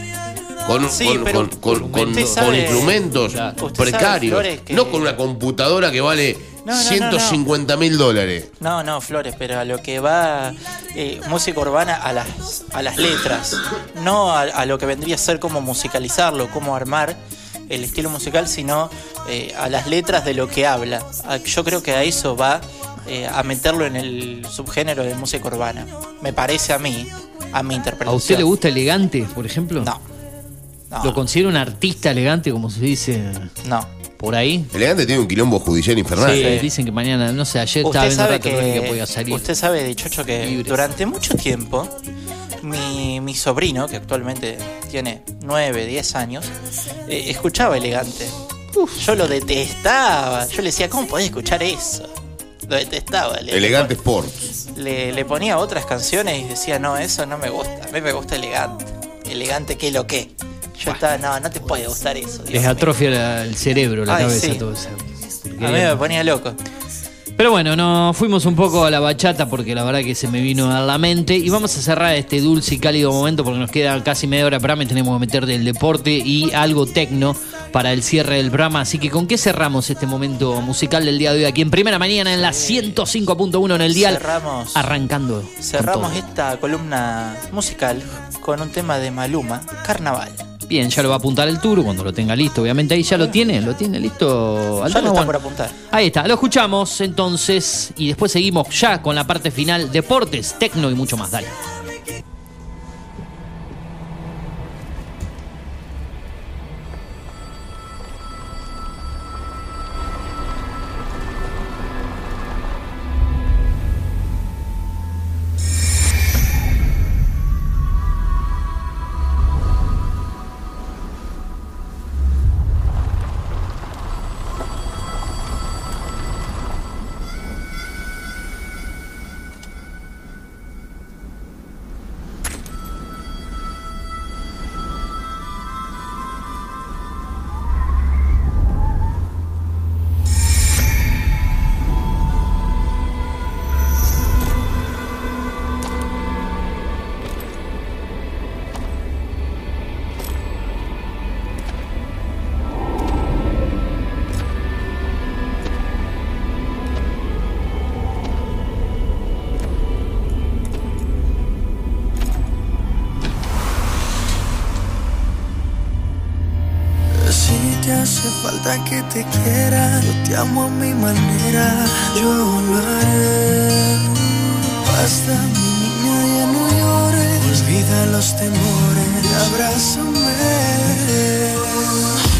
Con,
Sí,
con, con-
sabe-
instrumentos
sabe,
precarios.
Flores, que-
No con una computadora que vale
No, no, no,
150 mil dólares.
No, no, Flores, pero a lo que va eh, música urbana a las, a las letras, no a, a lo que vendría a ser como musicalizarlo, cómo armar el estilo musical, sino eh, a las letras de lo que habla. A- Yo creo que a eso va eh, a meterlo en el subgénero de música urbana. Me parece a mí, a mi
¿A
interpretación.
usted le gusta elegante, por ejemplo?
No. No.
¿Lo considera un artista elegante, como se dice?
No.
¿Por ahí?
Elegante tiene un quilombo judicial infernal.
Sí, dicen que mañana, no sé, ayer estaba
Usted
viendo
sabe,
que podía
que,
salir.
usted sabe, Dichocho, que durante mucho tiempo mi, mi sobrino, que actualmente tiene 9, 10 años, eh, escuchaba elegante. Yo lo detestaba. Yo le decía, ¿cómo podés escuchar eso? Lo detestaba. Le,
Elegante Sports.
Le, le ponía otras canciones y decía, no, eso no me gusta. A mí me gusta elegante. Elegante, ¿qué lo que? Yo estaba, no, no te puede gustar eso. Dios
Les
mío".
atrofia la- el cerebro, la
Ay,
cabeza,
sí.
todo eso.
A mí me ponía loco.
Pero bueno, nos fuimos un poco a la bachata porque la verdad que se me vino a la mente. Y vamos a cerrar este dulce y cálido momento porque nos queda casi media hora de programa y tenemos que meter del deporte y algo tecno para el cierre del programa. Así que, ¿con qué cerramos este momento musical del día de hoy aquí en primera mañana en la 105.1 en el dial?
Cerramos.
Arrancando. con
Cerramos
todo.
esta columna musical con un tema de Maluma, Carnaval.
Bien, ya lo va a apuntar el tour cuando lo tenga listo. Obviamente ahí ya lo tiene, lo tiene listo.
Ya lo está por apuntar.
Ahí está, lo escuchamos entonces y después seguimos ya con la parte final, deportes, tecno y mucho más. Dale.
Hace falta que te quiera, yo te amo a mi manera, yo lo haré. Basta, mi niña, ya no llores, olvida los temores, y abrázame.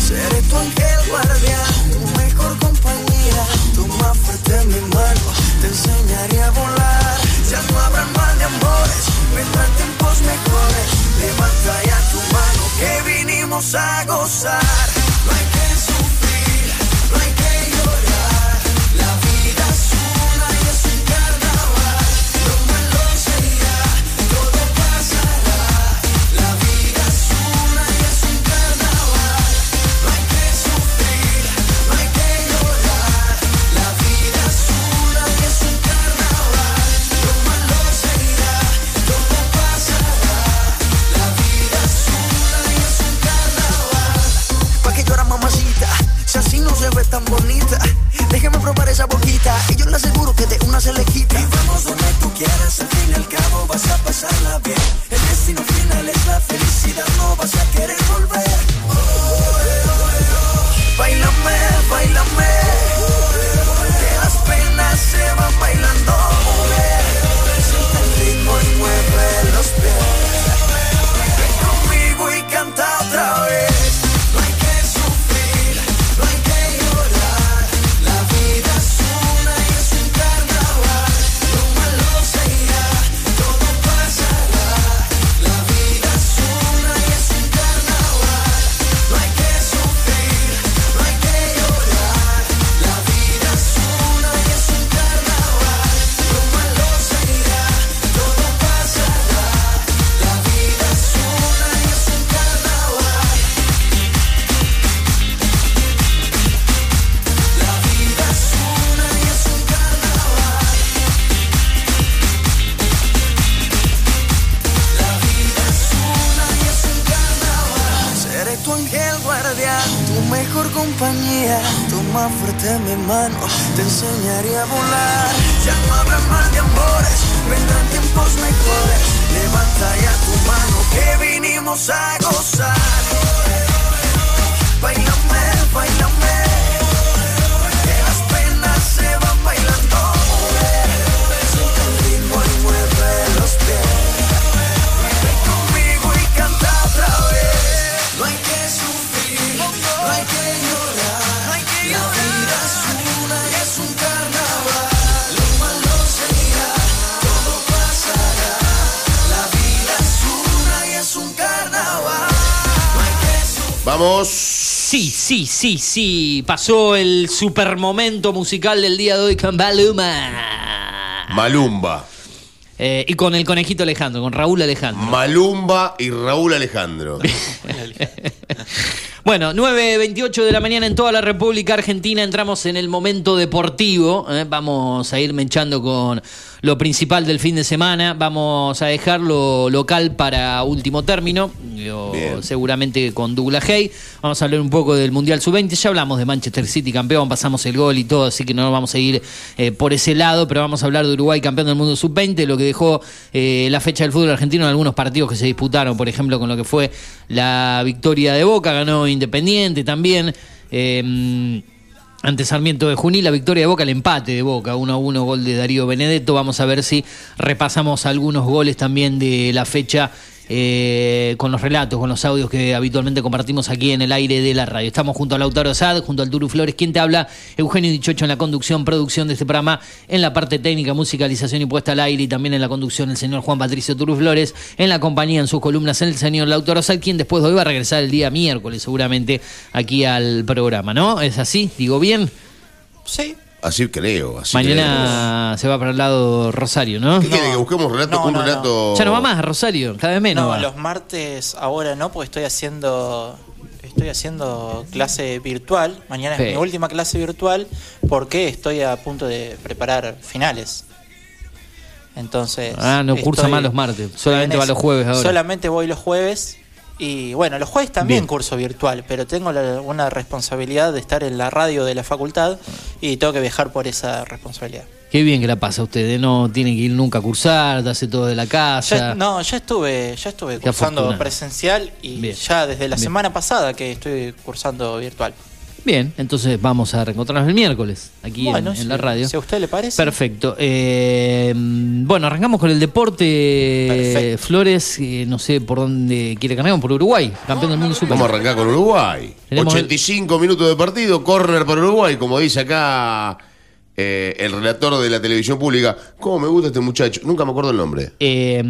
Seré tu ángel guardián, tu mejor compañía, toma fuerte mi mano, te enseñaré a volar. Ya no habrá mal de amores, vendrán tiempos mejores. Levanta ya tu mano que vinimos a gozar. No hay que
Sí, sí, sí. Pasó el super momento musical del día de hoy con.
Malumba.
Eh, y con el conejito Alejandro, con Raúl Alejandro.
Malumba y Raúl Alejandro.
Bueno, 9.28 de la mañana en toda la República Argentina. Entramos en el momento deportivo. ¿eh? Vamos a ir menchando con lo principal del fin de semana. Vamos a dejar lo local para último término. Seguramente con Douglas Hay. Vamos a hablar un poco del Mundial Sub-20. Ya hablamos de Manchester City campeón, pasamos el gol y todo, así que no nos vamos a ir eh, por ese lado. Pero vamos a hablar de Uruguay campeón del mundo Sub-20, lo que dejó eh, la fecha del fútbol argentino en algunos partidos que se disputaron. Por ejemplo, con lo que fue la victoria de Boca, ganó Independiente también. eh, ante Sarmiento de Junín, la victoria de Boca, el empate de Boca, 1 a 1, gol de Darío Benedetto. Vamos a ver si repasamos algunos goles también de la fecha eh, con los relatos, con los audios que habitualmente compartimos aquí en el aire de la radio. Estamos junto a Lautaro Sad, junto al Turu Flores, quien te habla, Eugenio Dichocho en la conducción, producción de este programa, en la parte técnica, musicalización y puesta al aire, y también en la conducción el señor Juan Patricio Turu Flores, en la compañía, en sus columnas, el señor Lautaro Sad, quien después de hoy va a regresar el día miércoles seguramente aquí al programa, ¿no? ¿Es así? ¿Digo bien?
Sí.
Así creo. Así
Mañana se va para el lado Rosario, ¿no?
¿Qué quiere que busquemos relato
No,
un
no, no.
relato?
Ya no va más Rosario, cada vez menos.
No,
va.
los martes ahora no, porque estoy haciendo estoy haciendo clase virtual. Mañana
Sí.
es mi última clase virtual porque estoy a punto de preparar finales. Entonces.
Ah, no cursa más los martes, solamente
en
va los jueves ahora.
Solamente voy los jueves. Y bueno, los jueves también
Bien.
curso virtual, pero tengo la- una responsabilidad de estar en la radio de la facultad y tengo que viajar por esa responsabilidad.
Qué bien que la pasa usted, ¿eh? no tiene que ir nunca a cursar, hace todo de la casa.
Ya- no, ya estuve, ya estuve
Qué
cursando
afortunado.
presencial y ya desde la
bien.
semana pasada que estoy cursando virtual.
Bien, entonces vamos a reencontrarnos el miércoles aquí en-
Bueno,
en,
si-
la radio.
Si a usted le parece.
Perfecto. Eh, bueno, arrancamos con el deporte. Flores, eh, no sé por dónde quiere que arranquemos, por Uruguay, campeón del mundo super.
Vamos a arrancar con Uruguay.
Tenemos
85 minutos de partido, corner para Uruguay, como dice acá eh, el relator de la televisión pública. ¿Cómo me gusta este muchacho? Nunca me acuerdo el nombre.
Eh,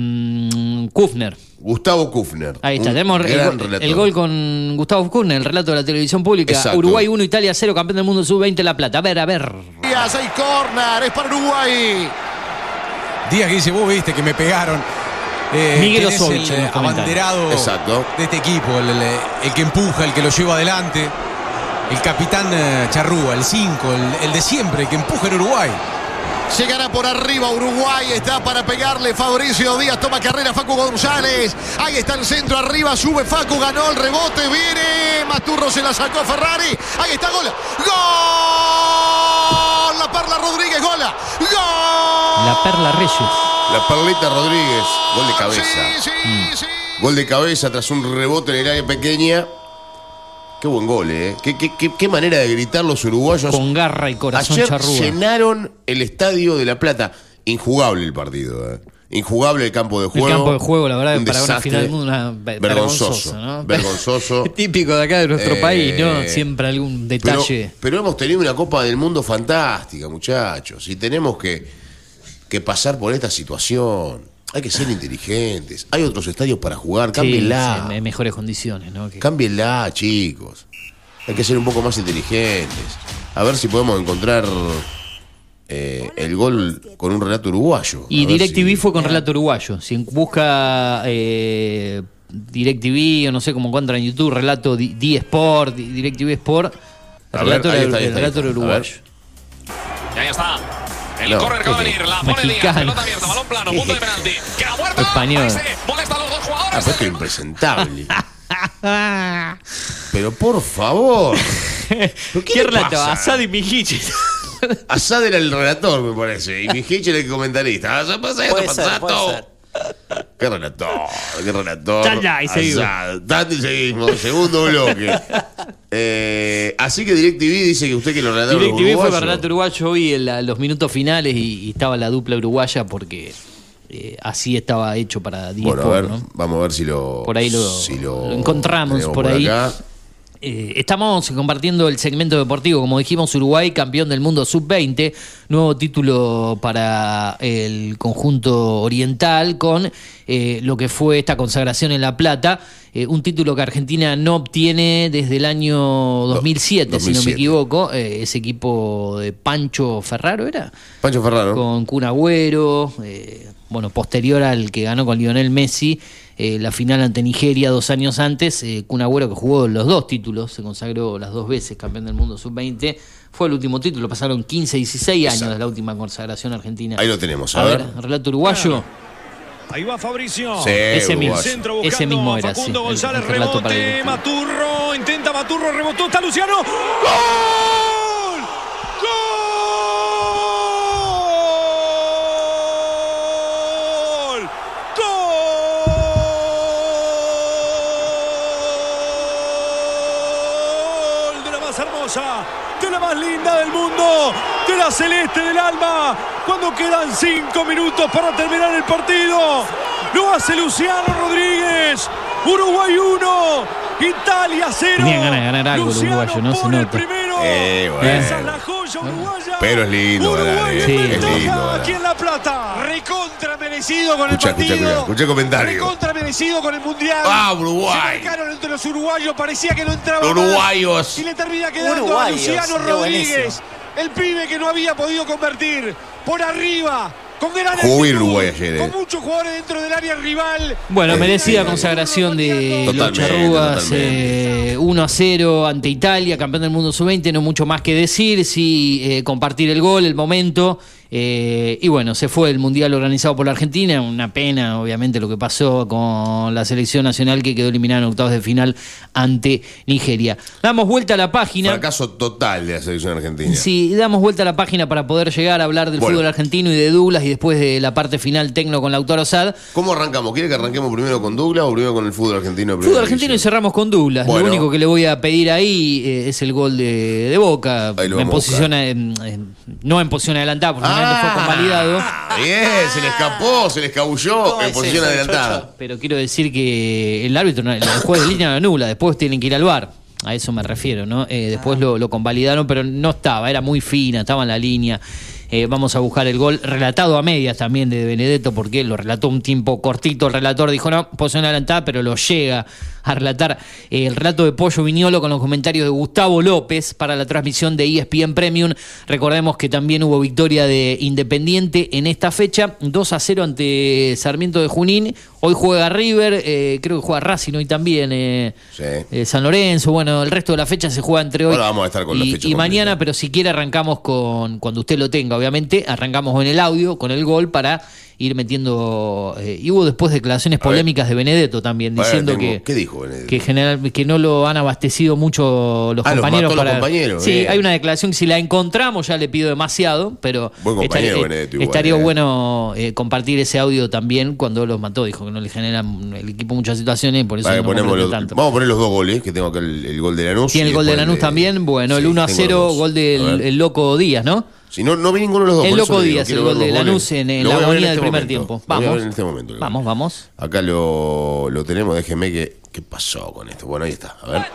Kufner.
Gustavo Kufner.
Ahí está, tenemos el, el gol con Gustavo Kufner, el relato de la televisión pública.
Exacto.
Uruguay 1, Italia 0, campeón del mundo sub-20 La Plata. A ver, a ver.
Díaz, hay corner, es para Uruguay.
Díaz que dice, vos viste que me pegaron. Eh,
Miguel Osovich
el abanderado
Exacto.
de este equipo, el, el- el que empuja, el que lo lleva adelante. El capitán eh, Charrúa, el 5, el, el de siempre, el que empuja en Uruguay.
Llegará por arriba Uruguay, está para pegarle Fabricio Díaz, toma carrera Facu González. Ahí está el centro arriba, sube Facu, ganó el rebote, viene Maturro, se la sacó Ferrari. Ahí está, gol. ¡Gol! La Perla Rodríguez, gola. ¡Gol!
La Perla Reyes.
La Perlita Rodríguez, gol de cabeza.
Mm.
Gol de cabeza tras un rebote en el área pequeña. Qué buen gol, ¿eh? Qué, qué- qué- qué manera de gritar los uruguayos.
Con garra y corazón
Ayer
charrúa.
llenaron el estadio de La Plata. Injugable el partido, ¿eh? Injugable el campo de
El
juego.
campo de juego, la verdad,
Un
para una final del mundo, una ve-
vergonzoso.
vergonzoso, ¿no?
Vergonzoso.
Típico de acá de nuestro
Eh,
país, ¿no? Siempre algún
Pero,
detalle.
pero hemos tenido una Copa del Mundo fantástica, muchachos. Y tenemos que, que pasar por esta situación. Hay que ser inteligentes. Hay otros estadios para jugar. Cámbienla.
sí, en mejores condiciones, ¿no? Que-
Cámbienla, chicos. Hay que ser un poco más inteligentes. A ver si podemos encontrar eh, el gol con un relato uruguayo.
Y DirecTV
si-
fue con relato uruguayo. Si busca eh, DirecTV o no sé cómo encuentra en YouTube, relato Di- Di Sport, Di- DirecTV Sport, relato el relato uruguayo.
Y ahí está. El
No,
córner que va a
¿qué?
venir. La pone Díaz.
Mexicano.
Pelota abierta. Balón plano. Punto de penalti. Queda muerta.
Español.
Molesta a los dos
Ah,
jugadores.
pero esto es impresentable. Pero por favor.
¿Qué relato?
pasa?
Asad y Mijic.
Asad era el relator, me parece. Y Mijic era el comentarista. Ah, pasa esto, pasa Qué relator, qué relator.
Tanda, y seguimos.
Tanda y seguimos. Segundo bloque. Eh, así que DirecTV dice que usted que lo los
DirecTV fue para relato uruguayo hoy en la- los minutos finales y, y estaba la dupla uruguaya porque eh, así estaba hecho para 10
Bueno, a ver, vamos a ver si lo.
Por ahí lo-
si lo,
lo encontramos por ahí.
acá.
Eh, estamos compartiendo el segmento deportivo, como dijimos, Uruguay campeón del mundo sub-20, nuevo título para el conjunto oriental con eh, lo que fue esta consagración en La Plata, eh, un título que Argentina no obtiene desde el año 2007, si no me
2007.
equivoco, ese equipo de Pancho Ferraro era,
Pancho Ferraro.
con Kun Agüero, eh, bueno, posterior al que ganó con Lionel Messi, eh, la final ante Nigeria dos años antes, eh, Kun Agüero que jugó los dos títulos, se consagró las dos veces campeón del mundo sub-20, fue el último título, pasaron 15, 16 años de la última consagración argentina.
Ahí lo tenemos, a,
A
ver.
ver, relato uruguayo.
Ahí va Fabricio.
Sí,
Ese mismo. Ese mismo era,
Facundo
sí, el-
González,
el relato para
rebote,
el-
Maturro, intenta Maturro, rebotó, está Luciano. ¡Gol! ¡Gol! Hermosa, de la más linda del mundo, de la celeste del alma. Cuando quedan cinco minutos para terminar el partido, lo hace Luciano Rodríguez. Uruguay 1, Italia 0.
Tenían ganas de ganar algo el uruguayo, ¿no? Se nota.
Eh,
Esa es
bueno.
la joya uruguaya.
Pero es lindo eh.
Sí.
Es lindo.
Aquí en La Plata. Recontra merecido con el partido.
comentario.
Recontra merecido con el mundial.
Ah, Uruguay.
Se marcaron entre los uruguayos. Parecía que no entraba. Más.
uruguayos.
Y le termina quedando
Uruguayos,
a Luciano Rodríguez.
buenísimo.
El pibe que no había podido convertir. Por arriba. Con gran
Uruguay ayer, eh.
Con muchos jugadores dentro del área rival.
Bueno,
Eh,
merecida consagración de los charrúas.
totalmente.
eh, 1 a 0 ante Italia, campeón del mundo sub-20. No mucho más que decir. Sí, eh, compartir el gol, el momento. Eh, y bueno, se fue el mundial organizado por la Argentina. Una pena, obviamente, lo que pasó con la selección nacional que quedó eliminada en octavos de final ante Nigeria. Damos vuelta a la página.
Fracaso total de la selección argentina.
Sí, damos vuelta a la página para poder llegar a hablar del
Bueno.
fútbol argentino y de Douglas y después de la parte final tecno con Lautaro Sad.
¿Cómo arrancamos? ¿Quiere que arranquemos primero con Douglas o primero con el fútbol argentino?
Fútbol argentino y cerramos con Douglas.
Bueno.
Lo único que le voy a pedir ahí eh, es el gol de, de Boca.
Ahí lo
en
vamos a
posición, en- en- no en posición adelantada, porque finalmente fue convalidado.
Ah, bien, se le escapó, se le escabulló en
es
posición
eso,
adelantada.
Pero quiero decir que el árbitro, no- el juez de línea lo anula, después tienen que ir al bar. A eso me refiero, ¿no? Eh, después lo, lo convalidaron, pero no estaba, era muy fina, estaba en la línea. Eh, vamos a buscar el gol relatado a medias también de Benedetto, porque lo relató un tiempo cortito. El relator dijo, no, posición adelantada, pero lo llega a relatar eh, el relato de Pollo Viñolo con los comentarios de Gustavo López para la transmisión de ESPN Premium. Recordemos que también hubo victoria de Independiente en esta fecha, 2 a 0 ante Sarmiento de Junín. Hoy juega River, eh, creo que juega Racing hoy también,
Sí.
San Lorenzo. Bueno, el resto de la fecha se juega entre hoy
vamos a estar con la
y,
fecha
y mañana, pero si quiere arrancamos con, cuando usted lo tenga, obviamente, arrancamos con el audio, con el gol para ir metiendo... eh, y hubo después declaraciones
A ver.
polémicas de Benedetto también, diciendo
tengo-
que
¿Qué dijo Benedetto?
que general que no lo han abastecido mucho los
Ah, los
compañeros
mató a los
para
compañeros,
sí hay una declaración que si la encontramos ya le pido demasiado pero
Buen compañero,
estaría,
Benedetto, igual,
estaría
eh.
bueno eh, compartir ese audio también cuando los mató dijo que no le generan el equipo muchas situaciones por eso
Vale,
no
ponemos los-
tanto
vamos a poner los dos goles, que tengo acá el, el gol de Lanús.
tiene
y
el gol de Lanús también bueno el
Sí,
1 a
tengo
0
los dos.
gol del el loco Díaz ¿no?
Si no, no vi ninguno de los dos.
el loco Díaz el gol de Lanús en, en la agonía
en
del
este
primer
momento.
tiempo
Lo voy a ver
vamos
en este momento.
vamos vamos
Acá lo, lo tenemos, déjeme que. ¿Qué pasó con esto? Bueno, ahí está. A ver.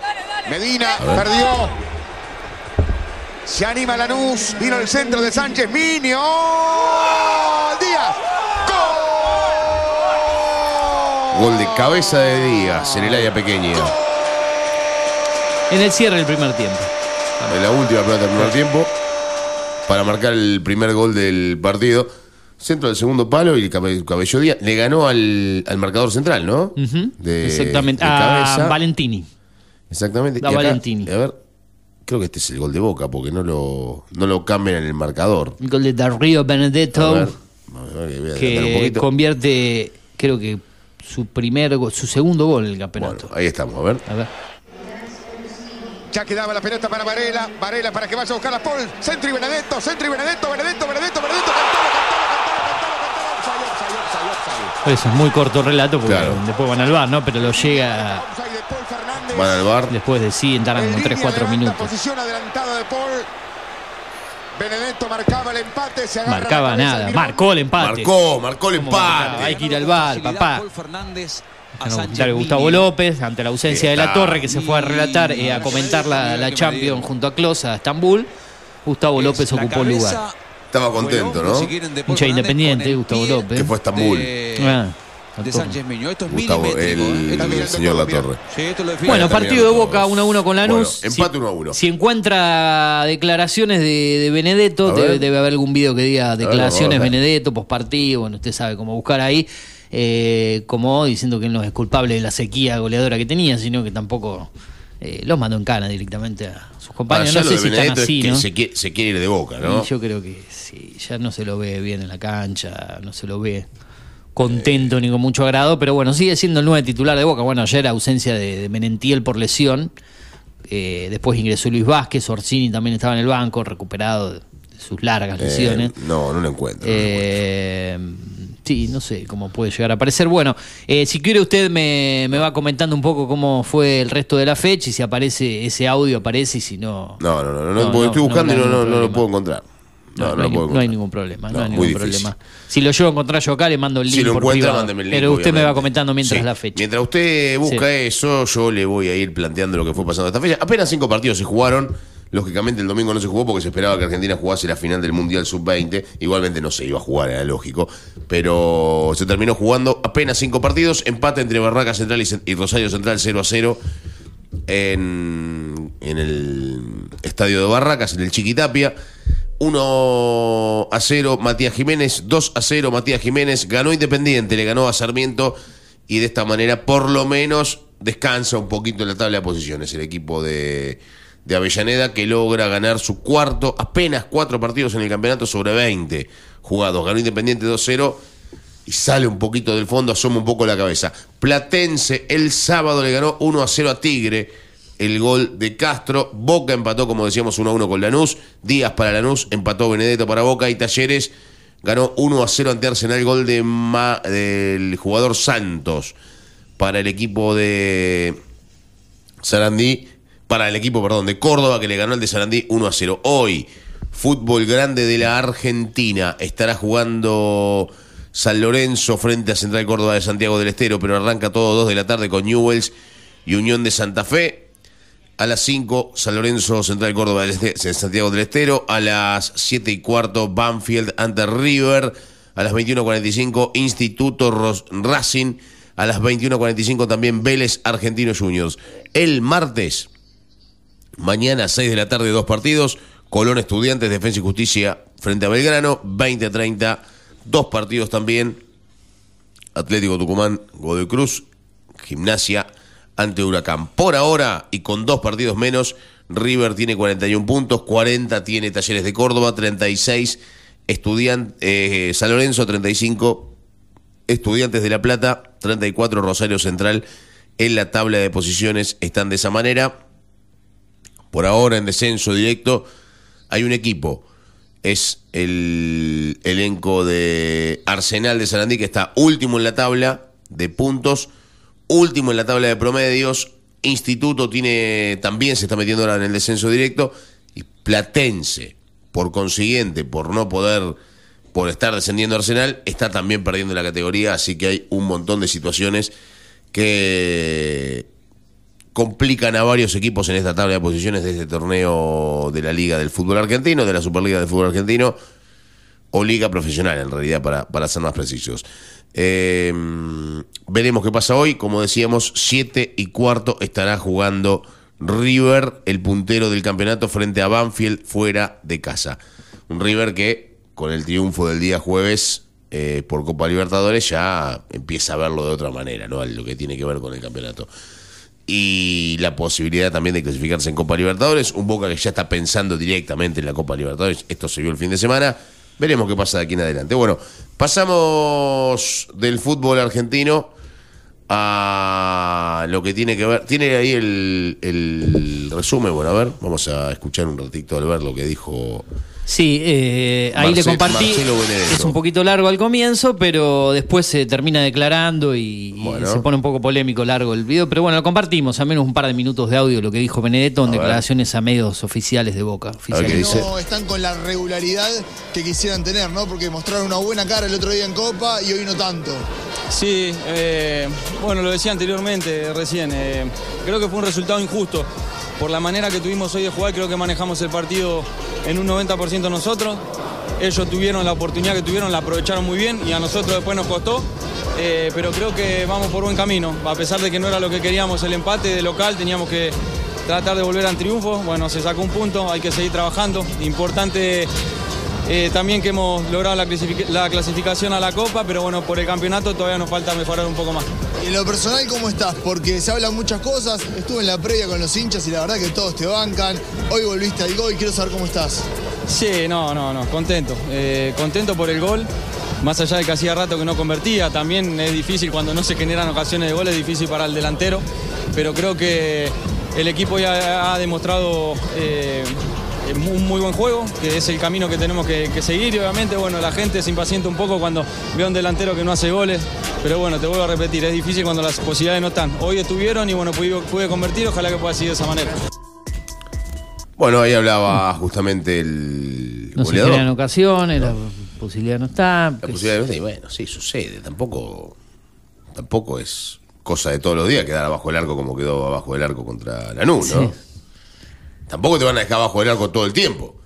Medina
A ver.
perdió. Se anima Lanús. Vino el centro de Sánchez. Minio. Díaz.
Gol de cabeza de Díaz en el área pequeña.
en el cierre del primer tiempo
En la última pelota del primer tiempo. Para marcar el primer gol del partido. Centro del segundo palo y el cabe- Cabello Díaz le ganó al, al marcador central, ¿no? De-
exactamente
de
a. Valentini
Exactamente. Acá,
Valentini.
A ver, creo que este es el gol de Boca porque no lo, no lo cambian en el marcador.
el gol de Darío
A
Benedetto
a ver, a
que convierte, creo que su primer, su segundo gol en el campeonato.
Ahí estamos, a ver.
A ver.
Ya quedaba la pelota para Varela. Varela para que vaya a buscar a Paul. Centro y Benedetto. Centro y Benedetto. Benedetto, Benedetto, Benedetto.
Eso es muy corto relato porque después van al bar, ¿no? Pero lo llega
Van al bar.
después de sí, tardan como 3-4 minutos.
Posición adelantada de Paul. Benedetto marcaba el empate. Se
Marcaba nada, marcó el empate.
Marcó, marcó el empate.
Hay que ir al bar, papá.
Fernández
Bueno, dale, Gustavo López, ante la ausencia de la. Torre, que se fue a relatar, eh, a comentar la, la Champions junto a Klos a Estambul. Gustavo López ocupó el lugar.
Estaba contento, ¿no?
Hincha independiente, Gustavo López.
Que fue a Estambul.
Ah,
de Sánchez Miño. Esto es
Gustavo,
milimétrico.
el,
¿eh?
el señor La Torre.
Sí, esto lo define.
Bueno, partido de Boca
todos.
1 a 1 con Lanús.
Bueno, empate 1 a 1.
Si encuentra declaraciones de, de Benedetto,
A
debe, debe haber algún video que diga declaraciones
a ver.
Benedetto, postpartido, bueno, usted sabe cómo buscar ahí, eh, como diciendo que él no es culpable de la sequía goleadora que tenía, sino que tampoco eh, los mandó en cana directamente a sus compañeros. No sé si están
Benedetto es
así,
que
¿no?
se, quiere, se quiere ir de boca, ¿no?
Y yo creo que sí, ya no se lo ve bien en la cancha, no se lo ve contento ni con mucho agrado, pero bueno, sigue siendo el nueve titular de Boca. Bueno, ayer ausencia de, de Menentiel por lesión, eh, después ingresó Luis Vázquez, Orsini también estaba en el banco, recuperado de, sus largas
Eh,
lesiones.
no, no lo encuentro.
Eh, sí, no sé cómo puede llegar a aparecer. Bueno, eh, si quiere usted me, me va comentando un poco cómo fue el resto de la fecha y si aparece ese audio, aparece y si no...
No, no, no, no,
No,
porque estoy buscando
no,
y no, lo puedo encontrar. No, no,
no, hay,
lo
no hay ningún problema, no,
No,
hay ningún problema. Si lo llevo a encontrar yo acá, le mando el link
Si lo
por
encuentra,
privado.
mándeme el link.
Pero usted me va comentando mientras
Sí.
la fecha.
Mientras usted busca
Sí.
eso, yo le voy a ir planteando lo que fue pasando esta fecha. Apenas cinco partidos se jugaron. Lógicamente el domingo no se jugó porque se esperaba que Argentina jugase la final del Mundial Sub-20. Igualmente no se iba a jugar, era lógico. Pero se terminó jugando apenas cinco partidos. Empate entre Barraca Central y, Rosario Central 0 a 0 en, en el estadio de Barracas, en el Chiquitapia. 1 a 0 Matías Jiménez, 2 a 0 Matías Jiménez, ganó Independiente, le ganó a Sarmiento y de esta manera por lo menos descansa un poquito en la tabla de posiciones el equipo de, de Avellaneda que logra ganar su cuarto, apenas cuatro partidos en el campeonato sobre 20 jugados. Ganó Independiente 2-0 y sale un poquito del fondo, asoma un poco la cabeza. Platense el sábado le ganó 1 a 0 a Tigre. El gol de Castro. Boca empató, como decíamos, 1 a 1 con Lanús. Díaz para Lanús, empató Benedetto para Boca. Y Talleres ganó 1 a 0 ante Arsenal. Gol de Ma- del jugador Santos para el equipo de Sarandí. Para el equipo, perdón, de Córdoba, que le ganó al de Sarandí 1 a 0. Hoy, fútbol grande de la Argentina. Estará jugando San Lorenzo frente a Central Córdoba de Santiago del Estero, pero arranca todo 2 de la tarde con Newells y Unión de Santa Fe. A las 5, San Lorenzo, Central Córdoba Este- Santiago del Estero. A las 7 y cuarto, Banfield ante River. A las 21.45, Instituto Ros- Racing. A las 21.45 también Vélez Argentinos Juniors. El martes, mañana 6 de la tarde, dos partidos. Colón Estudiantes, Defensa y Justicia frente a Belgrano. 20-30, dos partidos también. Atlético Tucumán, Godoy Cruz, Gimnasia ante Huracán. Por ahora, y con dos partidos menos, River tiene 41 puntos, 40 tiene Talleres de Córdoba, 36 Estudian- eh, San Lorenzo, 35 Estudiantes de La Plata, 34 Rosario Central. En la tabla de posiciones están de esa manera. Por ahora en descenso directo hay un equipo. Es el elenco de Arsenal de Sarandí que está último en la tabla de puntos, último en la tabla de promedios. Instituto tiene también se está metiendo ahora en el descenso directo y Platense, por consiguiente, por no poder por estar descendiendo Arsenal, está también perdiendo la categoría, así que hay un montón de situaciones que complican a varios equipos en esta tabla de posiciones de este torneo de la Liga del Fútbol Argentino, de la Superliga del Fútbol Argentino, o Liga Profesional en realidad, para, para ser más precisos. Eh, veremos qué pasa hoy. Como decíamos, 7 y cuarto estará jugando River, el puntero del campeonato, frente a Banfield fuera de casa. Un River que, con el triunfo del día jueves eh, por Copa Libertadores, ya empieza a verlo de otra manera, ¿no? Lo que tiene que ver con el campeonato y la posibilidad también de clasificarse en Copa Libertadores. Un Boca que ya está pensando directamente en la Copa Libertadores. Esto se vio el fin de semana. Veremos qué pasa de aquí en adelante. Bueno, pasamos del fútbol argentino a lo que tiene que ver. Tiene ahí el, resumen. Bueno, a ver, vamos a escuchar un ratito al ver lo que dijo.
Sí, eh, ahí le compartí. Es un poquito largo al comienzo, pero después se termina declarando y, se pone un poco polémico largo el video. Pero bueno, lo compartimos, al menos un par de minutos de audio, lo que dijo Benedetto en
A ver.
declaraciones a medios oficiales de Boca. oficiales.
no están con la regularidad que quisieran tener, ¿no? Porque mostraron una buena cara el otro día en Copa y hoy no tanto.
Sí, eh, bueno, lo decía anteriormente, recién. eh, creo que fue un resultado injusto. Por la manera que tuvimos hoy de jugar, creo que manejamos el partido en un 90% nosotros. Ellos tuvieron la oportunidad que tuvieron, la aprovecharon muy bien y a nosotros después nos costó. Eh, pero creo que vamos por buen camino. A pesar de que no era lo que queríamos el empate de local, teníamos que tratar de volver al triunfo. Bueno, se sacó un punto, hay que seguir trabajando. Importante eh, también que hemos logrado la, clasific- la clasificación a la Copa, pero bueno, por el campeonato todavía nos falta mejorar un poco más.
Y en lo personal, ¿cómo estás? Porque se hablan muchas cosas. Estuve en la previa con los hinchas y la verdad que todos te bancan. Hoy volviste al gol y quiero saber cómo estás.
Sí, no, no, no, contento. Eh, contento por el gol. Más allá de que hacía rato que no convertía, también es difícil cuando no se generan ocasiones de gol, es difícil para el delantero. Pero creo que el equipo ya ha demostrado eh, un muy buen juego, que es el camino que tenemos que, que seguir. Y obviamente, bueno, la gente se impacienta un poco cuando ve a un delantero que no hace goles. Pero bueno, te vuelvo a repetir, es difícil cuando las posibilidades no están. Hoy estuvieron y bueno, pude, pude convertir, ojalá que pueda seguir de esa manera.
Bueno, ahí hablaba justamente el
No se
goleador.
generan ocasiones, la posibilidad no está.
La posibilidad de- y bueno, sí, sucede. Tampoco, tampoco es cosa de todos los días quedar abajo del arco como quedó abajo del arco contra Lanús, ¿no?
Sí.
Tampoco te van a dejar abajo del arco todo el tiempo.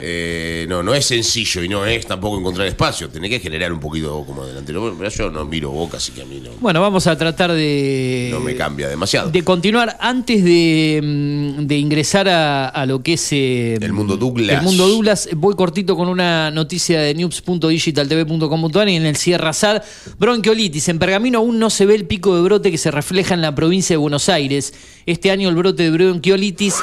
Eh, no, no es sencillo y no es tampoco encontrar espacio. Tenés que generar un poquito como delantero. Bueno, yo no miro boca, así que a mí no,
Bueno, vamos a tratar de.
no me cambia demasiado.
De continuar, antes de, mm, de ingresar a, a lo que es eh,
El mundo Douglas.
el mundo Douglas, voy cortito con una noticia de news.digitaltv.com.ar y en el Sierra SAD, bronquiolitis. En Pergamino aún no se ve el pico de brote que se refleja en la provincia de Buenos Aires. Este año el brote de bronquiolitis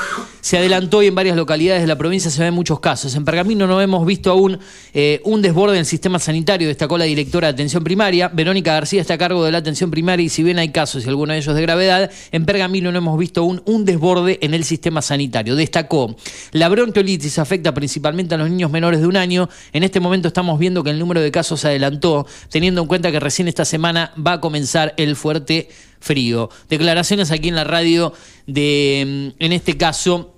se adelantó y en varias localidades de la provincia se ven muchos casos. En Pergamino no hemos visto aún eh, un desborde en el sistema sanitario, destacó la directora de atención primaria. Verónica García está a cargo de la atención primaria y si bien hay casos y algunos de ellos de gravedad, en Pergamino no hemos visto aún un desborde en el sistema sanitario. Destacó, la bronquiolitis afecta principalmente a los niños menores de un año. En este momento estamos viendo que el número de casos se adelantó, teniendo en cuenta que recién esta semana va a comenzar el fuerte frío. Declaraciones aquí en la radio de, mm, en este caso,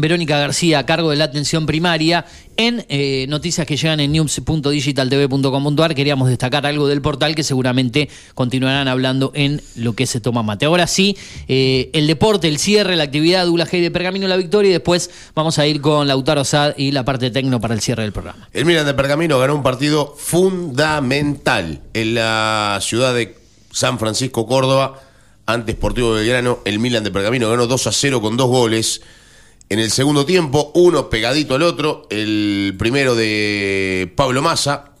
Verónica García a cargo de la atención primaria. En eh, noticias que llegan en news.digitaltv.com.ar queríamos destacar algo del portal que seguramente continuarán hablando en lo que se toma mate. Ahora sí, eh, el deporte, el cierre, la actividad, Dula de Pergamino, la victoria y después vamos a ir con Lautaro Sad y la parte tecno para el cierre del programa.
El Milan de Pergamino ganó un partido fundamental en la ciudad de San Francisco, Córdoba, ante Sportivo Belgrano. El Milan de Pergamino ganó 2 a 0 con dos goles. En el segundo tiempo, uno pegadito al otro. El primero de Pablo Massa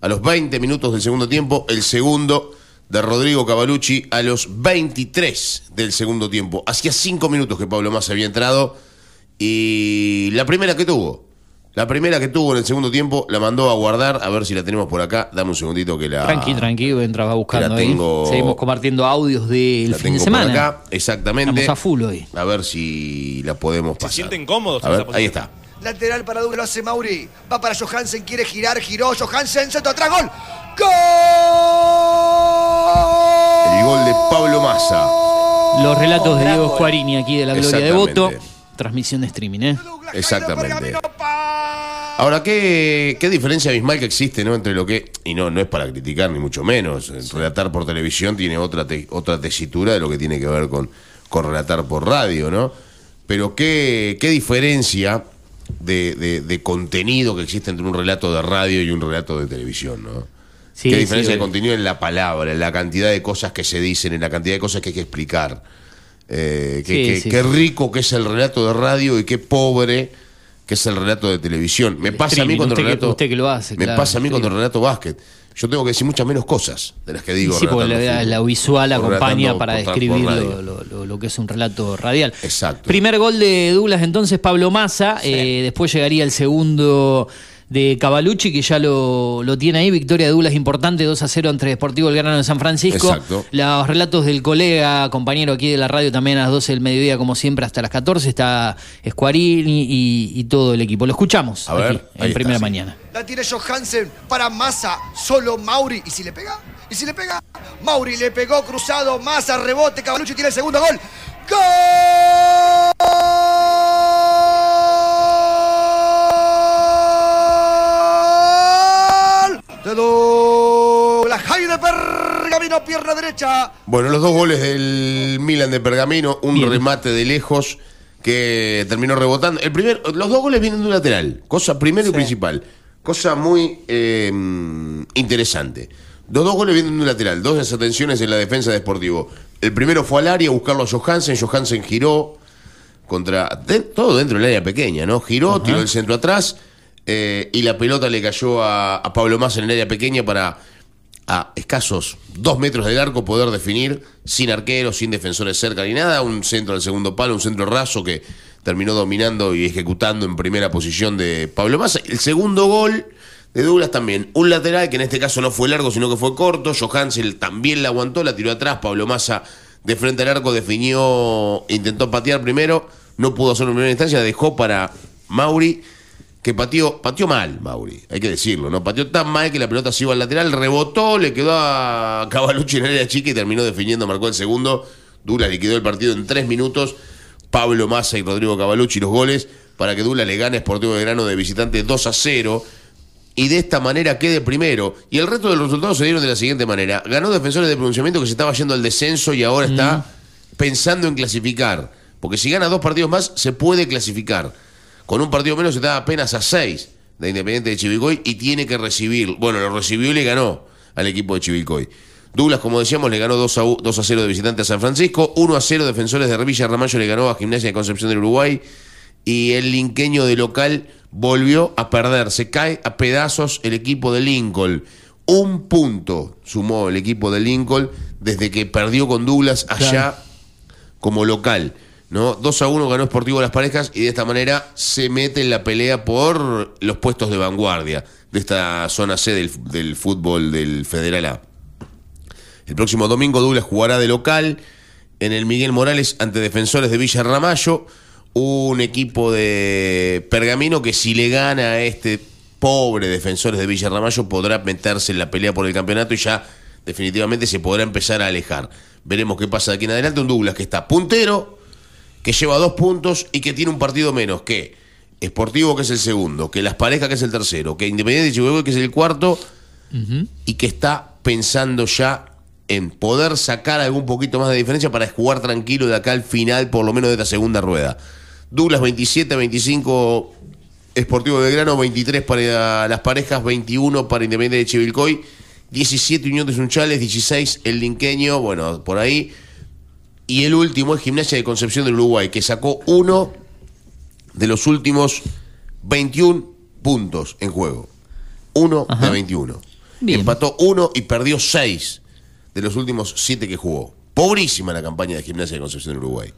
a los 20 minutos del segundo tiempo. El segundo de Rodrigo Cavalucci a los 23 del segundo tiempo. Hacía cinco minutos que Pablo Massa había entrado. Y la primera que tuvo, la primera que tuvo en el segundo tiempo, la mandó a guardar. A ver si la tenemos por acá. Dame un segundito que la.
Tranqui, tranqui, entraba buscando
la
ahí.
tengo-
Seguimos compartiendo audios del
La
fin de
tengo por
semana.
acá, exactamente.
Estamos a full hoy.
A ver si la podemos pasar.
sienten cómodos
A ver, ahí está.
Lateral para Douglas, lo hace Mauri. Va para Johansen, quiere girar, giró. Johansen, centro atrás, gol.
El gol de Pablo Massa.
Los relatos de Diego
gol.
Squarini aquí de la Gloria de. Voto. Transmisión de streaming, ¿eh?
Exactamente. Ahora, ¿qué, qué diferencia abismal que existe ¿no? entre lo que. Y no, no es para criticar, ni mucho menos. El Relatar por televisión tiene otra, te- otra tesitura de lo que tiene que ver con, con relatar por radio, ¿no? Pero qué, qué diferencia de, de- de contenido que existe entre un relato de radio y un relato de televisión, ¿no?
Sí,
qué
sí,
diferencia de
obvio.
contenido en la palabra, en la cantidad de cosas que se dicen, en la cantidad de cosas que hay que explicar. Eh, qué,
Sí, sí, sí.
rico que es el relato de radio y qué pobre que es el relato de televisión. Me pasa a mí cuando relato.
usted que lo hace,
me
claro,
pasa a mí cuando relato básquet. Yo tengo que decir muchas menos cosas de las que digo.
sí, porque la, visual acompaña para describir
radio.
lo, lo- lo- lo que es un relato radial.
Exacto.
Primer gol de Douglas entonces Pablo Massa, eh, después llegaría el segundo de Cavalucci, que ya lo, lo tiene ahí. Victoria de Douglas importante, 2 a 0 entre Deportivo Belgrano de San Francisco.
Exacto.
Los relatos del colega, compañero aquí de la radio, también a las 12 del mediodía, como siempre, hasta las 14. Está Escuarini y, y todo el equipo. Lo escuchamos
A ver,
aquí,
ahí
en primera
está, sí.
mañana.
La tiene Johansen para Massa, solo Mauri. ¿Y si le pega? ¿Y si le pega? Mauri le pegó cruzado, Massa, rebote, Cavalucci tiene el segundo gol. ¡Gol! Douglas Jaime Pergamino, pierna derecha.
Bueno, los dos goles del Milan de Pergamino, un remate de lejos que terminó rebotando. El primer, los dos goles vienen de un lateral, cosa primero y principal, cosa muy eh, interesante. Los dos goles vienen de un lateral, dos desatenciones en la defensa de Sportivo. El primero fue al área a buscarlo a Johansen, Johansen giró contra de- todo dentro del área pequeña, ¿no? Giró, tiró el centro atrás eh, y la pelota le cayó a, Pablo Massa en el área pequeña para a escasos dos metros del arco poder definir sin arqueros, sin defensores cerca ni nada, un centro al segundo palo, un centro raso que terminó dominando y ejecutando en primera posición de Pablo Massa. El segundo gol de Douglas también, un lateral que en este caso no fue largo, sino que fue corto, Johansel también la aguantó, la tiró atrás, Pablo Massa de frente al arco definió, intentó patear primero, no pudo hacerlo en primera instancia, dejó para Mauri que pateó, pateó mal, Mauri, hay que decirlo, ¿no? Pateó tan mal que la pelota se iba al lateral, rebotó, le quedó a Cavalucci en el área chica y terminó definiendo, marcó el segundo. Douglas liquidó el partido en tres minutos. Pablo Massa y Rodrigo Cavalucci los goles para que Douglas le gane Sportivo de Grano de visitante 2 a 0 y de esta manera quede primero. Y el resto de los resultados se dieron de la siguiente manera. Ganó Defensores de Pronunciamiento que se estaba yendo al descenso y ahora está pensando en clasificar. Porque si gana dos partidos más, se puede clasificar. Con un partido menos está apenas a seis de Independiente de Chivilcoy y tiene que recibir. Bueno, lo recibió y le ganó al equipo de Chivilcoy. Douglas, como decíamos, le ganó 2 a, u- 2 a 0 de visitante a San Francisco, 1 a 0 Defensores de Revilla Ramallo le ganó a Gimnasia de Concepción del Uruguay y el linqueño de local volvió a perder. Se cae a pedazos el equipo de Lincoln. Un punto sumó el equipo de Lincoln desde que perdió con Douglas allá como local. ¿No? 2 a 1 ganó Sportivo Las Parejas y de esta manera se mete en la pelea por los puestos de vanguardia de esta zona C del, fútbol del Federal A. El próximo domingo Douglas jugará de local en el Miguel Morales ante defensores de Villa Ramallo, un equipo de Pergamino que si le gana a este pobre defensores de Villa Ramallo podrá meterse en la pelea por el campeonato y ya definitivamente se podrá empezar a alejar. Veremos qué pasa de aquí en adelante. Un Douglas que está puntero, que lleva dos puntos y que tiene un partido menos que Sportivo que es el segundo, que Las Parejas que es el tercero, que Independiente de Chihuahua que es el cuarto y que está pensando ya en poder sacar algún poquito más de diferencia para jugar tranquilo de acá al final, por lo menos de esta segunda rueda. Douglas 27, 25 Esportivo Belgrano, 23 para las parejas, 21 para Independiente de Chivilcoy, 17 Unión de Sunchales, 16 el Linqueño, bueno, por ahí. Y el último es Gimnasia de Concepción del Uruguay, que sacó uno de los últimos 21 puntos en juego. Uno de 21. Empató uno y perdió seis de los últimos siete que jugó. Pobrísima la campaña de Gimnasia de Concepción del Uruguay.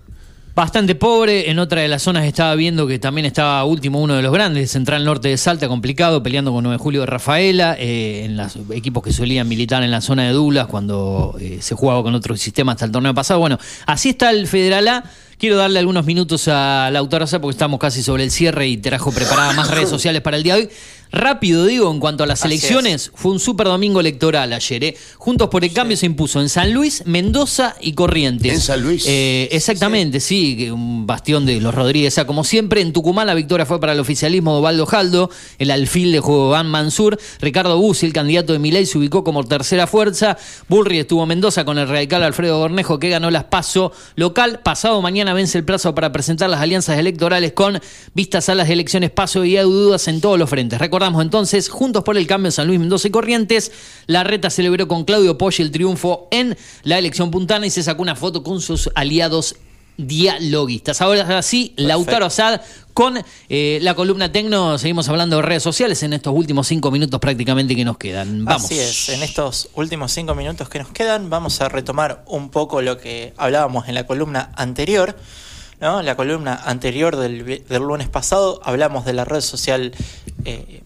Bastante pobre, en otra de las zonas estaba viendo que también estaba último uno de los grandes, Central Norte de Salta, complicado, peleando con 9 de Julio de Rafaela, eh, en los equipos que solían militar en la zona de Douglas cuando eh, se jugaba con otro sistema hasta el torneo pasado. Bueno, así está el Federal A. Quiero darle algunos minutos a Lautaro Sá porque estamos casi sobre el cierre y trajo preparadas más redes sociales para el día de hoy. Rápido digo, en cuanto a las
Así
elecciones, fue un super domingo electoral ayer. ¿eh? Juntos por el Cambio se impuso en San Luis, Mendoza y Corrientes.
En San Luis.
Eh, exactamente, sí, que un bastión de los Rodríguez. O sea, como siempre, en Tucumán la victoria fue para el oficialismo de Osvaldo Jaldo, el alfil de Juan Mansur. Ricardo Bussi, el candidato de Milei, se ubicó como tercera fuerza. Burri estuvo en Mendoza con el radical Alfredo Gornejo, que ganó las PASO local. Pasado mañana vence el plazo para presentar las alianzas electorales con vistas a las elecciones PASO y hay dudas en todos los frentes. Recordamos entonces, Juntos por el Cambio en San Luis, Mendoza y Corrientes, la reta celebró con Claudio Poggi el triunfo en la elección puntana y se sacó una foto con sus aliados dialoguistas. Ahora sí, Lautaro Asad con eh, la columna Tecno. Seguimos hablando de redes sociales en estos últimos cinco minutos prácticamente que nos quedan. Vamos.
Así es, en estos últimos cinco minutos que nos quedan vamos a retomar un poco lo que hablábamos en la columna anterior. ¿no? La columna anterior del, lunes pasado hablamos de la red social eh,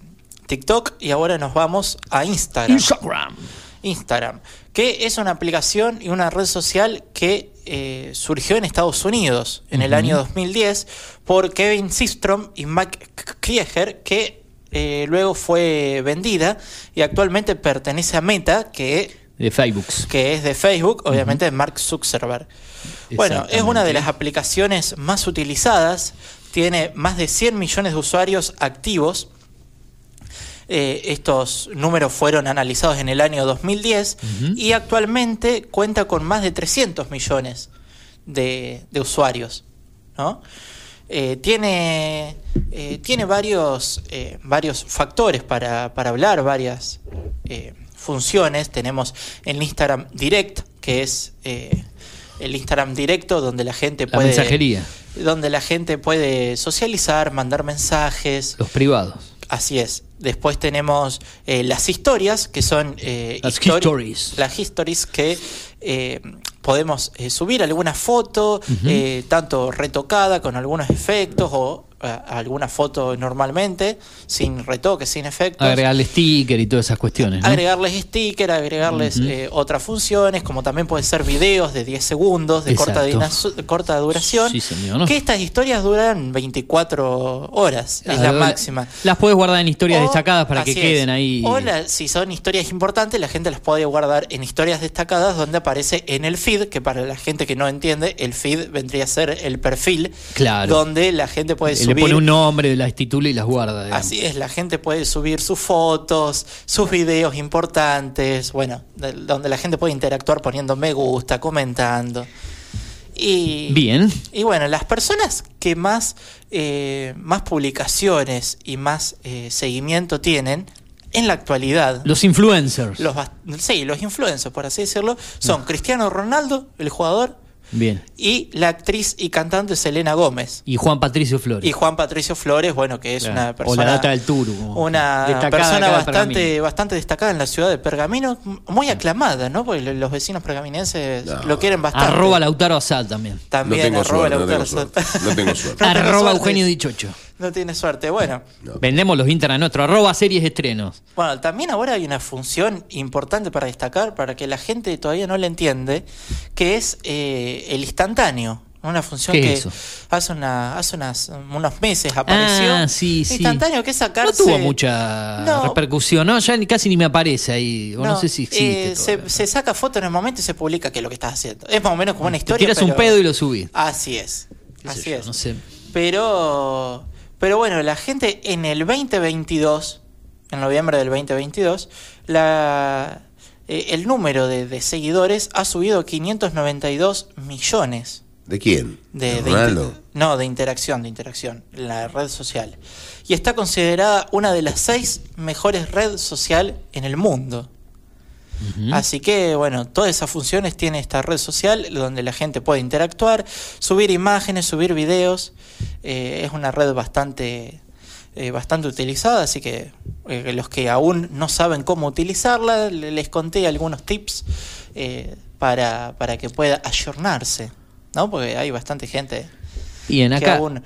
TikTok y ahora nos vamos a Instagram.
Instagram.
Instagram, que es una aplicación y una red social que eh, surgió en Estados Unidos en el año 2010 por Kevin Systrom y Mike Krieger, que eh, luego fue vendida y actualmente pertenece a Meta, que,
De Facebook.
que es de Facebook, obviamente de Mark Zuckerberg. Bueno, es una de las aplicaciones más utilizadas, tiene más de 100 millones de usuarios activos. Eh, estos números fueron analizados en el año 2010 y actualmente cuenta con más de 300 millones de, de usuarios. ¿no? Eh, tiene, eh, tiene varios, varios factores para, para hablar, varias funciones. Tenemos el Instagram Direct, que es el Instagram directo donde la gente
La
puede...
mensajería.
Donde la gente puede socializar, mandar mensajes.
Los privados.
Así es. Después tenemos eh, las historias, que son eh,
Las
histori-
histories.
Las histories que eh, podemos eh, subir alguna foto, eh, tanto retocada con algunos efectos o alguna foto normalmente, sin retoques, sin efectos.
Agregarle sticker y todas esas cuestiones. ¿no?
Agregarles sticker, agregarles eh, otras funciones, como también pueden ser videos de 10 segundos, de corta, duración.
Sí, señor.
Que estas historias duran 24 horas, es la máxima.
Las puedes guardar en historias
O-
destacadas para que queden
es.
ahí.
O la- si son historias importantes, la gente las puede guardar en historias destacadas donde aparece en el feed, que para la gente que no entiende, el feed vendría a ser el perfil,
Claro.
donde la gente puede
Le
subir.
pone un nombre, las titula y las guarda. digamos.
Así es, la gente puede subir sus fotos, sus videos importantes, bueno, de- donde la gente puede interactuar poniendo me gusta, comentando. Y,
Bien.
y bueno, las personas que más, eh, más publicaciones y más eh, seguimiento tienen en la actualidad,
Los influencers.
los, sí, los influencers, por así decirlo, son Cristiano Ronaldo, el jugador,
Bien.
y la actriz y cantante Selena Gómez.
Y Juan Patricio Flores.
Y Juan Patricio Flores, bueno, que es
Claro.
una
O
persona.
la data del Turu.
Una
destacada
persona bastante, bastante destacada en la ciudad de Pergamino, muy aclamada, ¿no? Porque lo- los vecinos pergaminenses lo quieren bastante.
Arroba Lautaro Asad también.
También
No tengo
arroba
suerte, no
Lautaro
tengo
Sat-
suerte. No tengo suerte.
No tengo
Arroba
suerte.
Eugenio Dichocho.
No tiene suerte. Bueno,
Vendemos los Instagram nuestro. Arroba series estrenos.
bueno, también ahora hay una función importante para destacar, para que la gente todavía no la entiende, que es eh, el instantáneo. Una función
¿Qué
que
es
hace una, hace unas, unos meses apareció.
Ah, sí, sí.
Instantáneo que es sacarse.
No tuvo mucha
No.
repercusión, ¿no? Ya ni, casi ni me aparece ahí. O no, sé si existe.
eh, se, se saca foto en el momento y se publica qué es lo que estás haciendo. Es más o menos como una
Te
historia.
tiras un pedo y lo subís.
Así es. Así
yo,
es.
No sé.
Pero, pero bueno, la gente en el 2022, en noviembre del 2022, la, eh, el número de, de seguidores ha subido a 592 millones.
¿De quién?
De,
¿De
de no, de interacción, de interacción en la red social. Y está considerada una de las seis mejores redes sociales en el mundo. Así que, bueno, todas esas funciones tiene esta red social donde la gente puede interactuar, subir imágenes, subir videos. Eh, es una red bastante, eh, bastante utilizada, así que eh, los que aún no saben cómo utilizarla, le- les conté algunos tips eh, para, para que pueda ayornarse, ¿no? Porque hay bastante gente que
acá.
aún,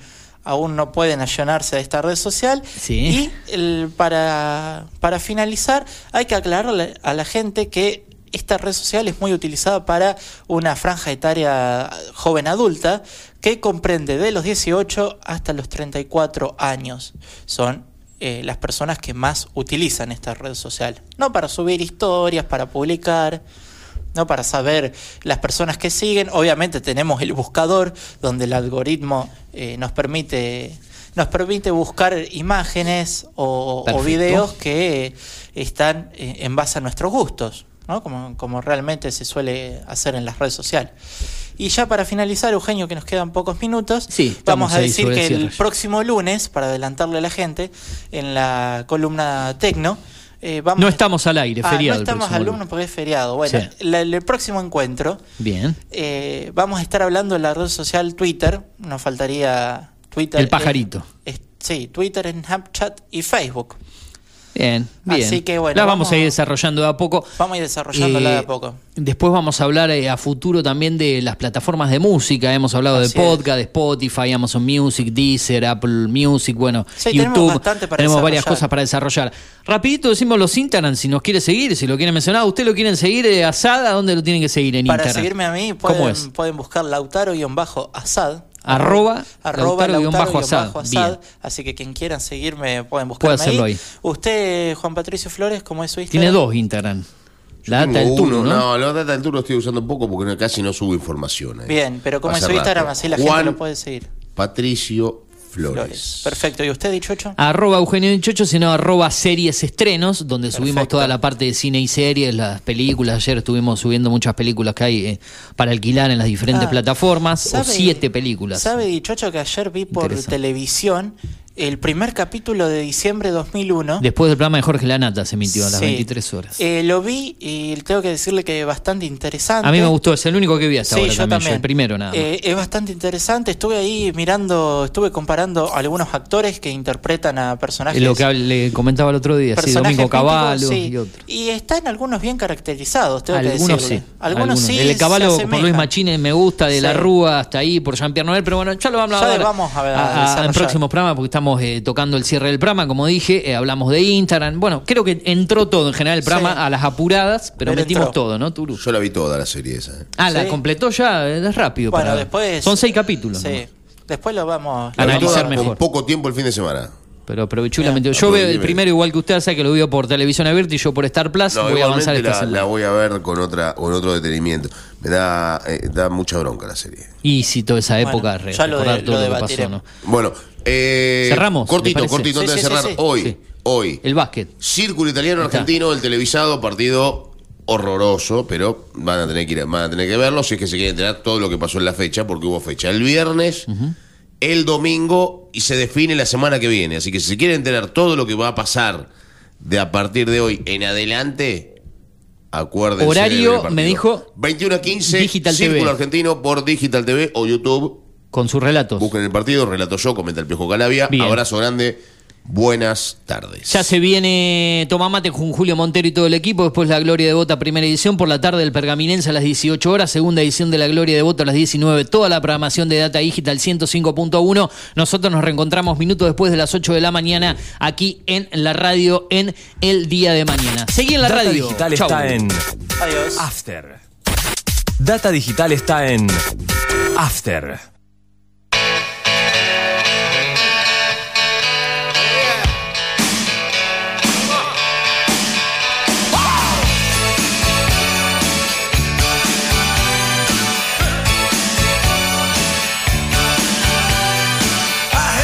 aún no pueden ayornarse de esta red social.
Sí.
Y el- para, para finalizar, hay que aclararle a la gente que esta red social es muy utilizada para una franja etaria joven adulta que comprende de los 18 hasta los 34 años. Son eh, las personas que más utilizan esta red social. No para subir historias, para publicar, ¿no? Para saber las personas que siguen. Obviamente tenemos el buscador, donde el algoritmo eh, nos permite nos permite buscar imágenes o, videos que están eh, en base a nuestros gustos, ¿no? Como, como realmente se suele hacer en las redes sociales. Y ya para finalizar, Eugenio, que nos quedan pocos minutos,
Sí,
vamos a decir que
el
el próximo lunes, para adelantarle a la gente, en la columna Tecno, eh, vamos
No estamos al aire,
Ah,
feriado.
no estamos
próximo
al
lunes.
lunes porque es feriado. Bueno,
Sí.
la- el próximo encuentro
Bien.
eh, vamos a estar hablando de la red social Twitter. Nos faltaría Twitter.
El pajarito.
es- sí, Twitter, Snapchat y Facebook.
Bien, bien.
Así que bueno,
Las vamos,
vamos-
a ir desarrollando de a poco.
Vamos a ir desarrollándola de
Eh,
a poco.
Después vamos a hablar eh, a futuro también de las plataformas de música. Hemos hablado
Así
de
es.
podcast, de Spotify, Amazon Music, Deezer, Apple Music, bueno,
Sí, tenemos
YouTube.
bastante para
tenemos varias cosas para desarrollar. Rapidito decimos los Instagram, si nos quiere seguir, si lo quieren mencionar. ¿Usted lo quieren seguir eh, Asada? ¿Dónde lo tienen que seguir en
Para
Instagram?
seguirme a mí
¿Cómo
pueden,
es?
pueden buscar Lautaro-Asad.
Arroba,
Arroba
Lautaro-Asad.
Lautaro-Asad.
Bien.
Así que quien quieran seguirme pueden buscarme
hacerlo ahí.
Usted, Juan Patricio Flores, ¿cómo es su Instagram?
Tiene dos Instagram. La data del turno,
uno,
¿no?
la data del turno estoy usando poco porque no- casi no subo información. eh.
Bien, pero ¿cómo es su Instagram? Así la
Juan
gente lo puede seguir.
Patricio Flores.
Flores. Perfecto. ¿Y usted, Dichocho?
Arroba Eugenio Dichocho, sino arroba series estrenos, donde subimos toda la parte de cine y series, las películas. Ayer estuvimos subiendo muchas películas que hay eh, para alquilar en las diferentes
Ah,
plataformas, o
¿sabe-
siete películas.
¿Sabe, Dichocho, que ayer vi por televisión el primer capítulo de diciembre de 2001?
Después del programa de Jorge Lanata se emitió a las
Sí.
23 horas.
Eh, lo vi y tengo que decirle que es bastante interesante.
A mí me gustó, es el único que vi hasta
Sí,
ahora
yo
también, yo el primero nada más.
Eh, es bastante interesante. Estuve ahí mirando, estuve comparando algunos actores que interpretan a personajes.
Es lo que le comentaba el otro día, sí, Domingo
sí.
y otros.
Y están algunos bien caracterizados, tengo que
Algunos
decirle.
sí.
Algunos, sí.
El Caballo por Luis. Machines me gusta, de la. Rúa hasta ahí por Jean-Pierre Noel, pero bueno, ya lo vamos a
Ya
ver
vamos a ver, a
a- a- en próximos programas porque estamos eh, tocando el cierre del programa, como dije, eh, hablamos de Instagram. Bueno, creo que entró todo en general el programa
Sí.
a las apuradas, pero, metimos
entró.
todo, ¿no, Turu?
Yo la vi toda la serie esa. eh.
Ah, la
Sí.
completó ya, es rápido.
Bueno,
para-
después.
Son seis capítulos.
Sí. Después lo vamos.
Vi
Analizar mejor.
Con poco tiempo el fin de semana.
Pero aprovechó la
Bien.
metió. Yo veo el primero igual que usted, sabe que lo veo por televisión abierta y yo por Star Plus.
No,
voy a avanzar esta
la,
semana.
la voy a ver con otra con otro detenimiento. Me da, eh, da mucha bronca la serie.
Y si toda esa
Bueno,
época, re-
ya lo
recordar
de-
todo
lo
lo, que pasó. ¿no?
Bueno, eh,
Cerramos, ¿le
Cortito, cortito, antes
sí,
de cerrar.
sí, sí.
Hoy,
Sí.
hoy.
El básquet.
Círculo italiano argentino, el televisado, partido horroroso, pero van a tener que ir, van a tener que verlo si es que se quieren enterar todo lo que pasó en la fecha, porque hubo fecha el viernes, el domingo y se define la semana que viene. Así que si se quieren enterar todo lo que va a pasar de a partir de hoy en adelante, acuérdense.
Horario, me dijo,
21 a 15,
Digital
Círculo
TV.
Argentino por Digital TV o YouTube.
Con sus relatos.
Busquen el partido, relato yo, comenta el Piojo Calavia.
Bien.
Abrazo grande, buenas tardes.
Ya se viene Tomamate con Julio Montero y todo el equipo. Después la Gloria de Bota, primera edición. Por la tarde el Pergaminense a las 18 horas. Segunda edición de la Gloria de Bota a las 19. Toda la programación de Data Digital 105.1. Nosotros nos reencontramos minutos después de las 8 de la mañana aquí en la radio en el día de mañana. Seguí en la
Data
radio.
Digital
Chau.
está en
Adiós.
After. Data Digital está en After.